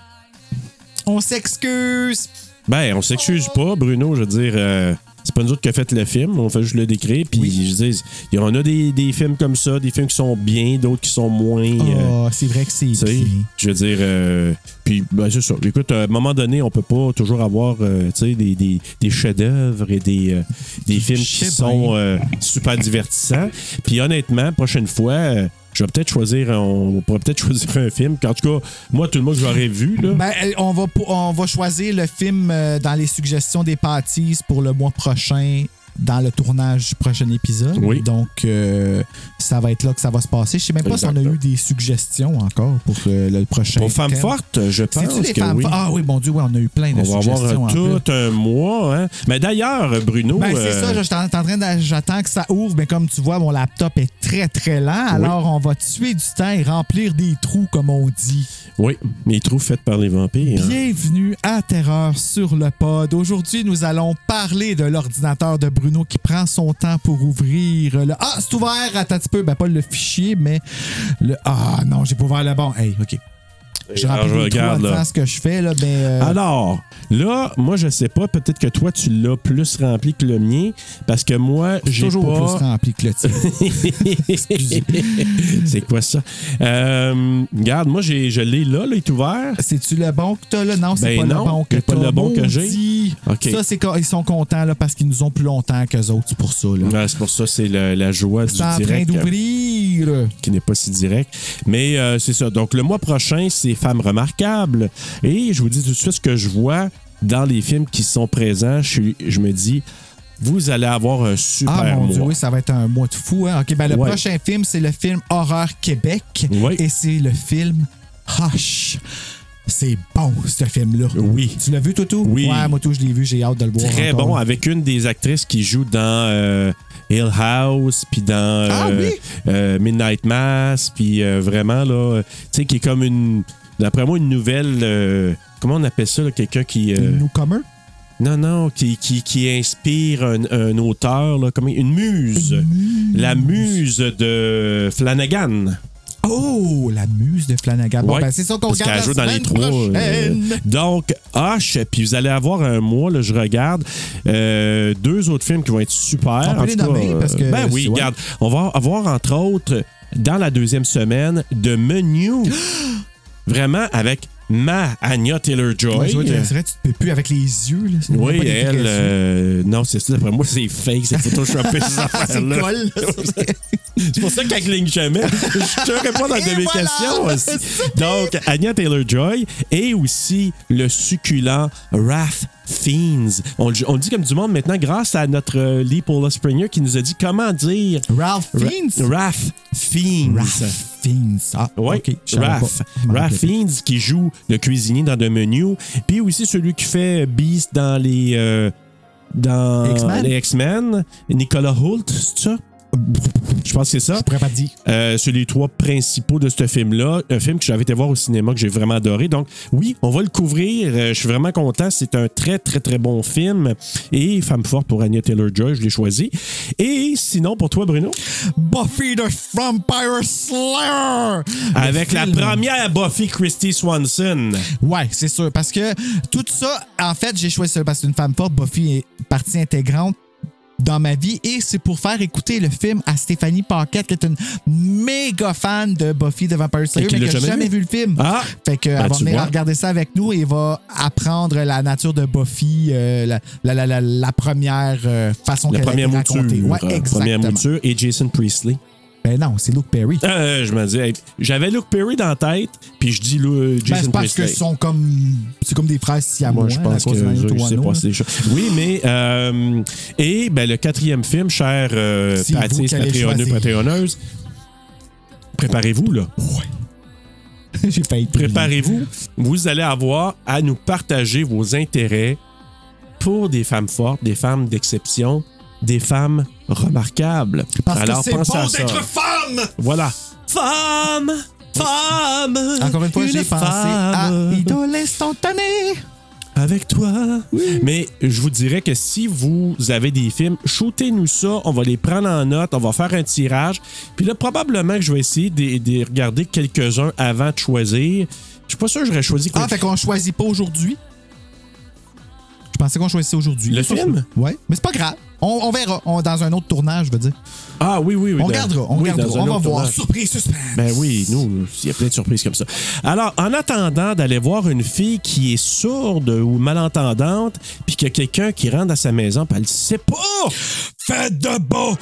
On s'excuse. Ben, on s'excuse pas, Bruno. Je veux dire, euh, c'est pas nous autres qui a fait le film. On fait juste le décrire. Puis, Oui. je dire, il y en a des, des films comme ça, des films qui sont bien, d'autres qui sont moins. euh, Oh, c'est vrai que c'est bien. je veux dire, euh, puis ben, c'est ça. Écoute, à un moment donné, on peut pas toujours avoir euh, des, des, des chefs-d'œuvre et des, euh, des films qui sont euh, super divertissants. Puis honnêtement, prochaine fois, euh, je vais peut-être choisir, on pourrait peut-être *laughs* choisir un film. En tout cas, moi, tout le monde que j'aurais vu, là. Ben, euh, on, va, on va choisir le film euh, dans les suggestions des parties pour le mois prochain dans le tournage du prochain épisode. Oui. Donc, euh, ça va être là que ça va se passer. Je sais même pas si on a eu des suggestions encore pour euh, le prochain. Pour Femmes. Fortes, je pense les que femmes oui. fortes? Ah oui, mon Dieu, oui, on a eu plein de On va avoir suggestions. plus. tout un mois. Hein? Mais d'ailleurs, Bruno. Ben, c'est euh, ça, je suis en en train de- j'attends que ça ouvre, mais comme tu vois, mon laptop est très très lent. Alors, on va tuer du temps et remplir des trous, comme on dit. Oui, les trous faits par les vampires. Bienvenue à Terreur sur le pod. Aujourd'hui, nous allons parler de l'ordinateur de Bruno qui prend son temps pour ouvrir le. Ah, c'est ouvert, attends un petit peu. Ben, pas le fichier, mais le. Ah, non, j'ai pas ouvert le bon. Hey, OK. Je regarde, là. ce que je fais, là, mais. euh, Alors, là, moi, je sais pas, peut-être que toi, tu l'as plus rempli que le mien, parce que moi, j'ai toujours pas... plus rempli que le tien. *laughs* C'est quoi ça? Euh, regarde, moi, j'ai, je l'ai là, là, il est ouvert. C'est-tu le bon que t'as là? Non, c'est Ben pas non, le bon que c'est pas le bon que j'ai. Ça, c'est quand ils sont contents là, parce qu'ils nous ont plus longtemps qu'eux autres, c'est pour ça. Là. Ouais, c'est pour ça, c'est la joie du C'est en train direct. euh, d'ouvrir. qui n'est pas si direct. Mais euh, c'est ça. Donc, le mois prochain, c'est Femmes remarquables. Et je vous dis tout de suite ce que je vois dans les films qui sont présents. Je, je me dis, vous allez avoir un super Ah mon mois. dieu, oui, ça va être un mois de fou. Hein? Ben le Ouais. prochain film, c'est le film Horreur Québec. Et c'est le film Hush. C'est bon, ce film-là. Oui. Tu l'as vu, Toto? Oui. Ouais, moi, tout, je l'ai vu. J'ai hâte de le voir. Très encore. bon, avec une des actrices qui joue dans euh, Hill House, puis dans Ah euh, oui? euh, Midnight Mass, puis vraiment, là, tu sais, qui est comme une, d'après moi, une nouvelle, euh, comment on appelle ça, quelqu'un qui... euh, Newcomer? non, non, qui, qui, qui inspire un, un auteur, là, comme une muse. La muse de Flanagan. Oh, la muse de Flanagan. Bon, Ouais, ben, c'est ça qu'on regarde la joue dans les trois. euh, donc, Hush, puis vous allez avoir un mois, là, je regarde, euh, deux autres films qui vont être super. On peut En les tout cas, nommer, parce que Ben oui, regarde, on va avoir entre autres, dans la deuxième semaine, de menu. *gasps* vraiment avec ma Anya Taylor-Joy. Ouais, c'est vrai, tu te peux plus avec les yeux. Là. Oui, elle. euh, non, c'est ça. D'après moi, c'est fake, c'est photoshopé, ces *laughs* C'est affaires-là. c'est- pour ça qu'elle cligne jamais. *laughs* Je te réponds dans Et de mes voilà! questions aussi. Donc, Anya Taylor-Joy et aussi le succulent Raph Fiennes. On, le- on le dit comme du monde maintenant grâce à notre euh, Lee Paula Springer qui nous a dit comment dire Ralph Fiennes? Ra- Raph Fiennes. Raph Fiennes. Ah, Oui, OK. je savais Raph. pas. Je m'en Raph rappelais pas. Fiennes qui joue le cuisinier dans The Menu. Puis aussi celui qui fait Beast dans les. euh, dans X-Men? les X-Men. Nicolas Hoult, c'est ça? Je pense que c'est ça. Je pourrais pas te dire. Euh, c'est les trois principaux de ce film-là. Un film que j'avais été voir au cinéma, que j'ai vraiment adoré. Donc, oui, on va le couvrir. Euh, je suis vraiment content. C'est un très, très, très bon film. Et Femme forte pour Anya Taylor-Joy, je l'ai choisi. Et sinon, pour toi, Bruno? Buffy the Vampire Slayer! Avec la première Buffy Christy Swanson. Ouais, c'est sûr. Parce que tout ça, en fait, j'ai choisi ça parce que c'est une femme forte. Buffy est partie intégrante dans ma vie et c'est pour faire écouter le film à Stéphanie Paquette qui est une méga fan de Buffy the Vampire Slayer qui mais qui n'a jamais jamais vu. vu le film. Ah! Fait que Ben, elle va venir regarder ça avec nous et va apprendre la nature de Buffy, euh, la, la, la, la, la première euh, façon qu'elle a été racontée. Ouais, euh, exactement. première mouture. Et Jason Priestley. Ben non, c'est Luke Perry. Euh, je me dis, hey, j'avais Luke Perry dans la tête, puis je dis là, Ben, Jason c'est parce Priestley. qu'ils sont comme. C'est comme des frères siamois. Moi, je pense à cause que je sais Tuano, pas là. c'est des choses. Oui, mais euh, et ben, le quatrième film, cher euh, Patrice, Patreonneux. Patreonneuse, préparez-vous là. *laughs* J'ai failli. Préparez-vous. Vous allez avoir à nous partager vos intérêts pour des femmes fortes, des femmes d'exception, des femmes remarquables. Parce Alors que c'est ça. d'être femme! Voilà. Femme, femme. Encore une fois, j'ai pensé à femme. Idole instantanée. avec toi. Mais je vous dirais que si vous avez des films, shootez-nous ça. On va les prendre en note. On va faire un tirage. Puis là, probablement que je vais essayer de, de regarder quelques-uns avant de choisir. Je suis pas sûr que j'aurais choisi Ah, fait qu'on choisit pas aujourd'hui? Pensais qu'on choisissait aujourd'hui. Le film? Ouais, mais c'est pas grave. On, on verra. On- dans un autre tournage, je veux dire. Ah oui, oui, oui. on dans- regardera, on oui, un On va voir. tournage. Surprise, suspense. Ben oui, nous, il y a plein de surprises comme ça. Alors, en attendant d'aller voir une fille qui est sourde ou malentendante, puis qu'il y a quelqu'un qui rentre à sa maison, puis elle ne sait pas, faites de beau!